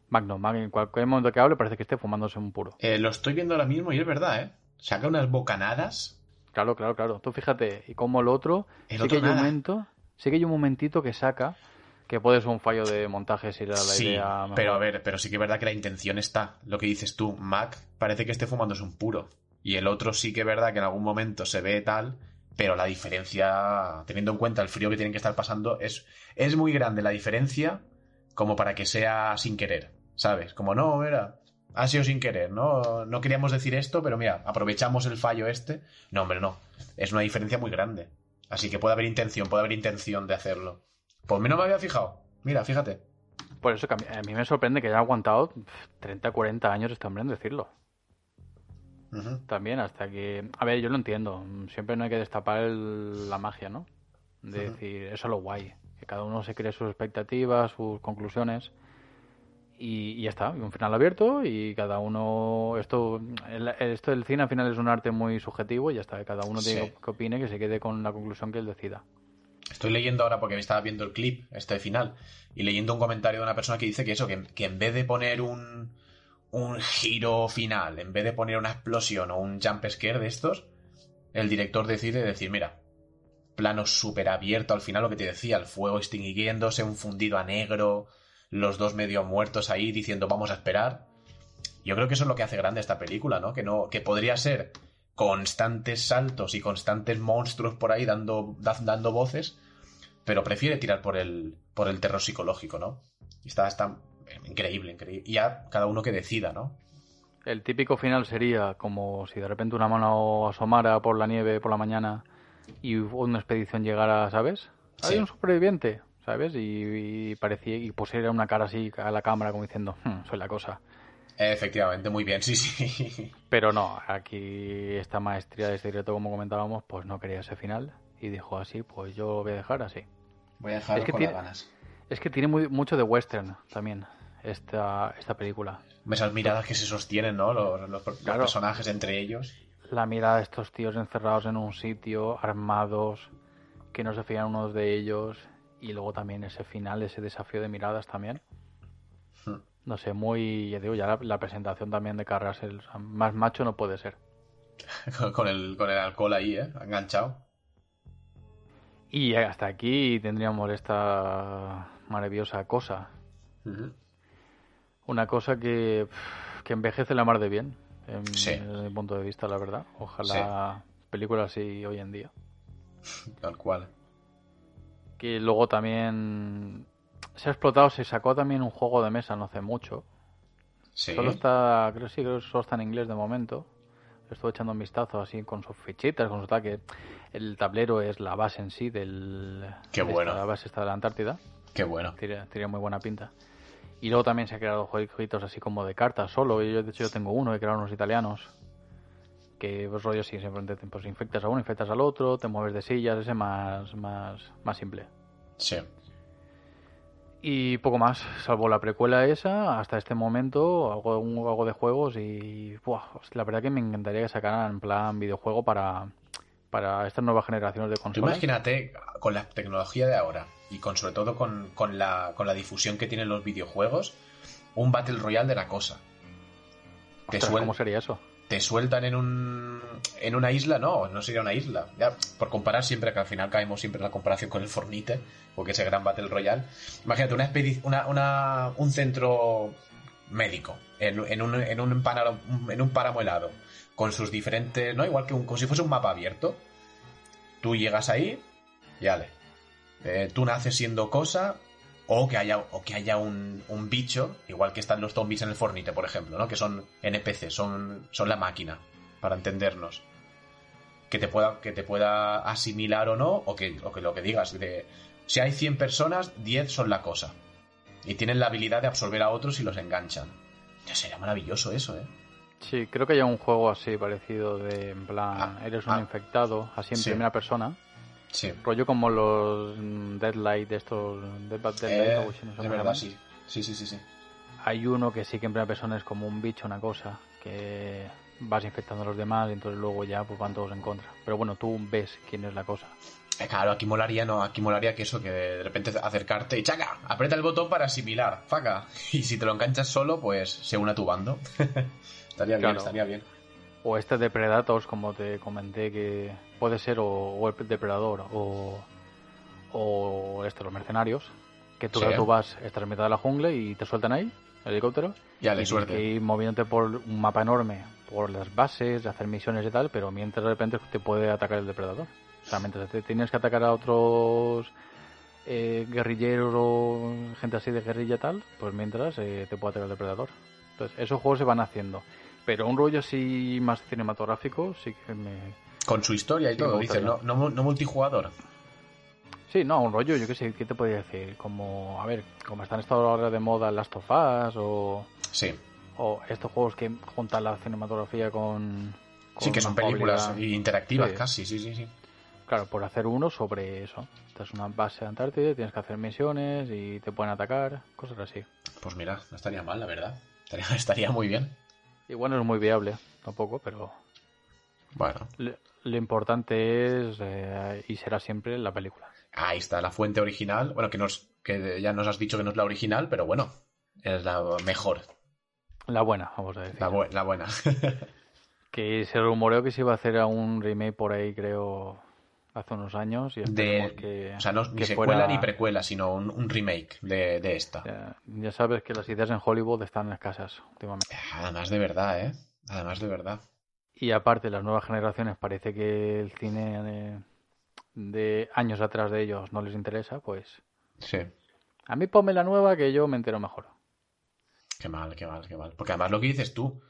Magno, Mag, en cualquier momento que hable parece que esté fumándose un puro. Eh, lo estoy viendo ahora mismo y es verdad, ¿eh? Saca unas bocanadas. Claro, claro, claro. Tú fíjate, y como el otro, El sí otro que hay un momento, sí que hay un momentito que saca, que puede ser un fallo de montaje si le da la sí, idea mejor. pero a ver, pero sí que es verdad que la intención está. Lo que dices tú, Mac parece que esté fumándose un puro. Y el otro sí que es verdad que en algún momento se ve tal, pero la diferencia, teniendo en cuenta el frío que tienen que estar pasando, es, es muy grande la diferencia como para que sea sin querer, ¿sabes? Como no, mira, ha sido sin querer, ¿no? No queríamos decir esto, pero mira, aprovechamos el fallo este. No, hombre, no. Es una diferencia muy grande. Así que puede haber intención, puede haber intención de hacerlo. Pues mí no me había fijado. Mira, fíjate. Por eso que a mí, a mí me sorprende que haya aguantado pf, 30, 40 años este hombre en decirlo. También hasta que... A ver, yo lo entiendo. Siempre no hay que destapar el- la magia, ¿no? De decir, eso es lo guay. Que cada uno se cree sus expectativas, sus conclusiones. Y, y ya está. Un final abierto y cada uno... Esto, el- esto del cine al final es un arte muy subjetivo y ya está. que Cada uno tiene que, que opine, que se quede con la conclusión que él decida. Estoy leyendo ahora porque estaba viendo el clip, este final, y leyendo un comentario de una persona que dice que eso, que, que en vez de poner un, un giro final, en vez de poner una explosión o un jump scare de estos, el director decide decir, mira, plano súper abierto al final, lo que te decía, el fuego extinguiéndose, un fundido a negro, los dos medio muertos ahí diciendo vamos a esperar. Yo creo que eso es lo que hace grande esta película, ¿no? Que no, que podría ser constantes saltos y constantes monstruos por ahí dando, da- dando voces, pero prefiere tirar por el, por el terror psicológico, ¿no? Está, está increíble, increíble. Y ya cada uno que decida, ¿no? El típico final sería como si de repente una mano asomara por la nieve por la mañana y una expedición llegara, ¿sabes? Hay Sí. un superviviente, ¿sabes? Y, y parecía y pusiera una cara así a la cámara como diciendo, "Hmm, soy la cosa. Efectivamente, muy bien, sí, sí. Pero no, aquí esta maestría de este directo, como comentábamos, pues no quería ese final y dijo así, pues yo lo voy a dejar así. Voy a dejarlo Es que con tiene- las ganas. Es que tiene muy, mucho de western también esta, esta película. Esas miradas que se sostienen, ¿no? Los, los- los Claro. personajes entre ellos. La mirada de estos tíos encerrados en un sitio, armados, que no se fían unos de ellos, y luego también ese final, ese desafío de miradas también. Hmm. No sé, muy, ya digo, ya la, la presentación también de sea, más macho no puede ser. Con- con, el, con el alcohol ahí, ¿eh? Enganchado. Y hasta aquí tendríamos esta maravillosa cosa. Una cosa que, que envejece la mar de bien, en, Sí. desde mi punto de vista, la verdad. Ojalá películas así hoy en día. Tal cual. Que luego también se ha explotado, se sacó también un juego de mesa no hace mucho. Sí. Solo está, creo sí, creo que solo está en inglés de momento. Estuve echando un vistazo así con sus fichitas, con su tal, que el tablero es la base en sí del... Qué bueno. esta- la base está de la Antártida. Qué bueno. Tiene, tiene muy buena pinta. Y luego también se han creado jueguitos así como de cartas solo. Yo, de hecho, yo tengo uno, he creado unos italianos. Que pues rollo sí, siempre te- pues, infectas a uno, infectas al otro, te mueves de sillas, ese más, más, más simple. Sí. Y poco más, salvo la precuela esa, hasta este momento hago, un, hago de juegos y buah, la verdad que me encantaría que sacaran en plan videojuego para, para estas nuevas generaciones de Tú consolas. imagínate con la tecnología de ahora y con sobre todo con, con la, con la difusión que tienen los videojuegos, un Battle Royale de la cosa. Te, suel- ¿Cómo sería eso? te sueltan en un en una isla, no, no sería una isla. Ya, por comparar siempre, que al final caemos siempre en la comparación con el Fornite, porque ese gran Battle Royale. Imagínate una, una, una- un centro médico en, en un, en, un en un páramo helado, con sus diferentes, ¿no? Igual que un, como si fuese un mapa abierto. Tú llegas ahí y ale. Eh, tú naces siendo cosa o que haya, o que haya un, un bicho, igual que están los zombies en el Fornite, por ejemplo, ¿no? Que son NPC, son, son la máquina, para entendernos. Que te pueda, que te pueda asimilar o no, o que, o que lo que digas, de si hay 100 personas, 10 son la cosa. Y tienen la habilidad de absorber a otros y los enganchan. Ya sería maravilloso eso, ¿eh? Sí, creo que hay un juego así parecido de, en plan, Ah, eres un ah. infectado, así en Sí. primera persona. Sí. Rollo como los mm, Deadlight, de estos Dead by Deadlight, Eh, así, no de verdad, sí. Sí, sí, sí, sí. Hay uno que sí que en primera persona es como un bicho, una cosa, que vas infectando a los demás y entonces luego ya pues van todos en contra. Pero bueno, tú ves quién es la cosa. Eh, Claro, aquí molaría, no, aquí molaría que eso, que de repente acercarte y chaca, aprieta el botón para asimilar, faca. Y si te lo enganchas solo, pues se une a tu bando. estaría bien, estaría bien. O este de Predators, como te comenté, que puede ser o, o el depredador o, o este, los mercenarios. Que tú, Sí. tú vas, estás en mitad de la jungla y te sueltan ahí, el helicóptero. Ya, y tienes suerte. que ir moviéndote por un mapa enorme, por las bases, hacer misiones y tal, pero mientras de repente te puede atacar el depredador. O sea, mientras te tienes que atacar a otros eh, guerrilleros o gente así de guerrilla y tal, pues mientras eh, te puede atacar el depredador. Entonces, esos juegos se van haciendo. Pero un rollo así más cinematográfico sí que me... Con su historia y Sí, todo, dices, no, no, mu- no multijugador. Sí, no, un rollo, yo qué sé, ¿qué te podría decir? Como, a ver, como están estado ahora de moda Last of Us o... Sí. O estos juegos que juntan la cinematografía con. con Sí, que son películas interactivas Sí. casi, sí, sí, sí. Claro, por hacer uno sobre eso. Esta es una base de Antártida, tienes que hacer misiones y te pueden atacar, cosas así. Pues mira, no estaría mal, la verdad. Estaría, estaría muy bien. Igual no es muy viable, tampoco, pero Bueno, lo, lo importante es, eh, y será siempre, la película. ahí está la fuente original. Bueno, que, nos, que ya nos has dicho que no es la original, pero bueno, es la mejor, La buena, vamos a decir. la, bu- la buena. Que se rumoreó que se iba a hacer a un remake por ahí, creo, hace unos años. Y de, que, o sea, no ni secuela fuera- ni precuela, sino un, un remake de, de esta. Ya, ya sabes que las ideas en Hollywood están escasas últimamente. Además de verdad, ¿eh? Además de verdad. Y aparte, las nuevas generaciones parece que el cine de, de años atrás de ellos no les interesa, pues Sí. a mí ponme la nueva que yo me entero mejor. Qué mal, qué mal, qué mal. Porque además lo que dices tú,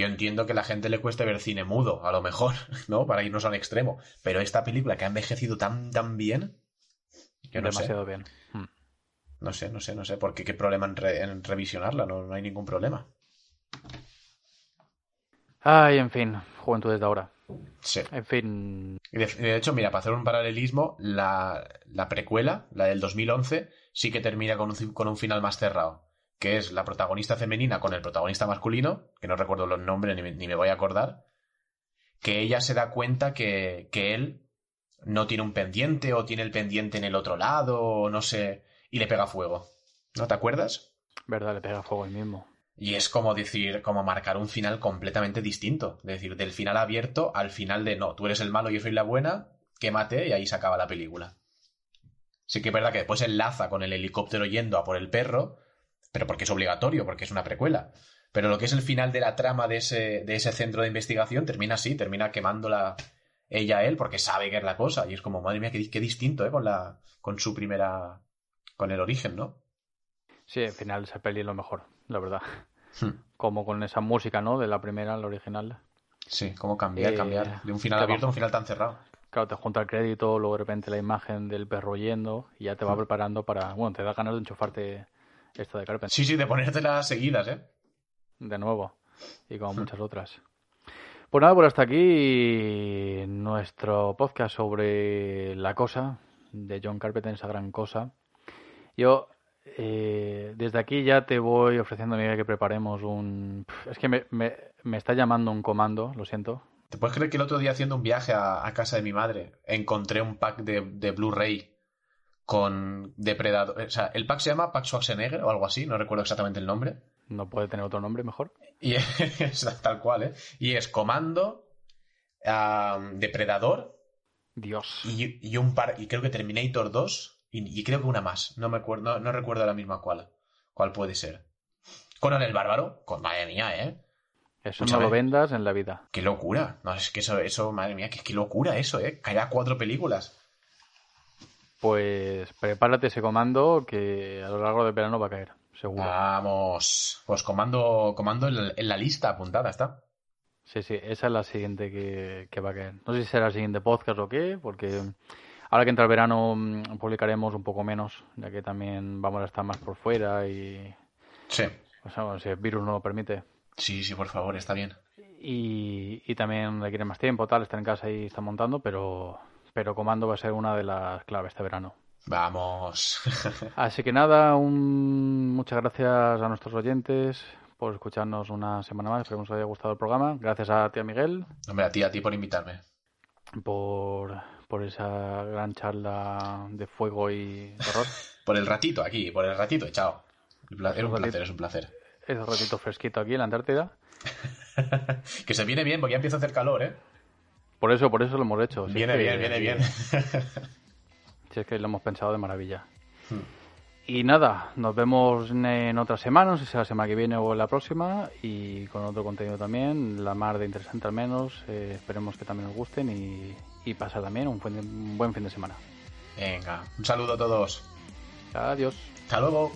yo entiendo que a la gente le cueste ver cine mudo, a lo mejor, ¿no? Para irnos a un extremo. Pero esta película que ha envejecido tan, tan bien, yo no Demasiado bien. Hmm. sé. No sé, no sé, no sé. Porque qué problema en, re- en revisionarla, no, no hay ningún problema. Ay, en fin, juventud desde ahora. Sí. En fin, de, de hecho, mira, para hacer un paralelismo, la, la precuela, la del 2011, sí que termina con un, con un final más cerrado. Que es la protagonista femenina con el protagonista masculino, que no recuerdo los nombres ni me, ni me voy a acordar, que ella se da cuenta que, que él no tiene un pendiente o tiene el pendiente en el otro lado, o no sé, y le pega fuego. ¿No te acuerdas? verdad, le pega fuego el mismo. Y es como decir, como marcar un final completamente distinto. Es decir, del final abierto al final de no, tú eres el malo, yo soy la buena, quémate y ahí se acaba la película. Sí que es verdad que después enlaza con el helicóptero yendo a por el perro, pero porque es obligatorio, porque es una precuela. Pero lo que es el final de la trama de ese, de ese centro de investigación termina así, termina quemándola ella a él porque sabe que es la cosa. Y es como, madre mía, qué, qué distinto, ¿eh? Con, la, con su primera. con el origen, ¿no? Sí, al final esa peli es lo mejor, la verdad. Hmm. Como con esa música, ¿no? De la primera, la original. Sí, cómo cambiar, Eh, cambiar. De un final abierto a un final tan cerrado. Claro, te junta el crédito, luego de repente la imagen del perro yendo y ya te va preparando para. Bueno, te da ganas de enchufarte esta de Carpenter Sí, sí, de ponértelas seguidas, ¿eh? de nuevo y como muchas otras. Pues nada, por hasta aquí nuestro podcast sobre La Cosa de John Carpenter, esa gran cosa. Yo eh, desde aquí ya te voy ofreciendo, Miguel, que preparemos un... Es que me, me, me está llamando un comando, lo siento. ¿Te puedes creer que el otro día haciendo un viaje a, a casa de mi madre encontré un pack de, de Blu-ray con Depredador? O sea, el pack se llama Pack Schwarzenegger o algo así, no recuerdo exactamente el nombre. No puede tener otro nombre mejor. Y es tal cual, ¿eh? Y es Comando, Depredador Dios. y, y un par, y creo que Terminator 2 y, y creo que una más. No me acuerdo, no, no recuerdo la misma cuál. ¿Cuál puede ser? Conan el Bárbaro, con madre mía, ¿eh? Eso Escúchame. no lo vendas en la vida. Qué locura. No, es que eso, eso, madre mía, qué, qué locura eso, ¿eh? Que haya cuatro películas. Pues prepárate ese comando que a lo largo del verano va a caer, seguro. Vamos. Pues comando, comando en la, en la lista apuntada, está. Sí, sí, esa es la siguiente que, que va a caer. No sé si será el siguiente podcast o qué, porque ahora que entra el verano mm, publicaremos un poco menos, ya que también vamos a estar más por fuera y, Sí. o sea, si el virus no lo permite. Sí, sí, por favor, está bien. Y, y también requiere más tiempo, tal, estar en casa y estar montando, pero, pero comando va a ser una de las claves este verano. Vamos. Así que nada, un... muchas gracias a nuestros oyentes por escucharnos una semana más. Esperemos que os haya gustado el programa. Gracias a ti, a Miguel, Hombre, a ti, a ti por invitarme. por, por esa gran charla de fuego y terror. Por el ratito aquí, por el ratito, chao. El pla- Era un Un ratito. placer, es un placer. Ese ratito fresquito aquí en la Antártida. Que se viene bien, porque ya empieza a hacer calor, ¿eh? Por eso, por eso lo hemos hecho. Si Viene es que- bien, viene bien. Si es que lo hemos pensado de maravilla. Hmm. Y nada, nos vemos en, en otra semana, no sé si la semana que viene o la próxima, y con otro contenido también, la mar de interesante al menos. eh, esperemos que también os gusten y, y pasar también un buen, un buen fin de semana. Venga, un saludo a todos. Adiós. Hasta luego.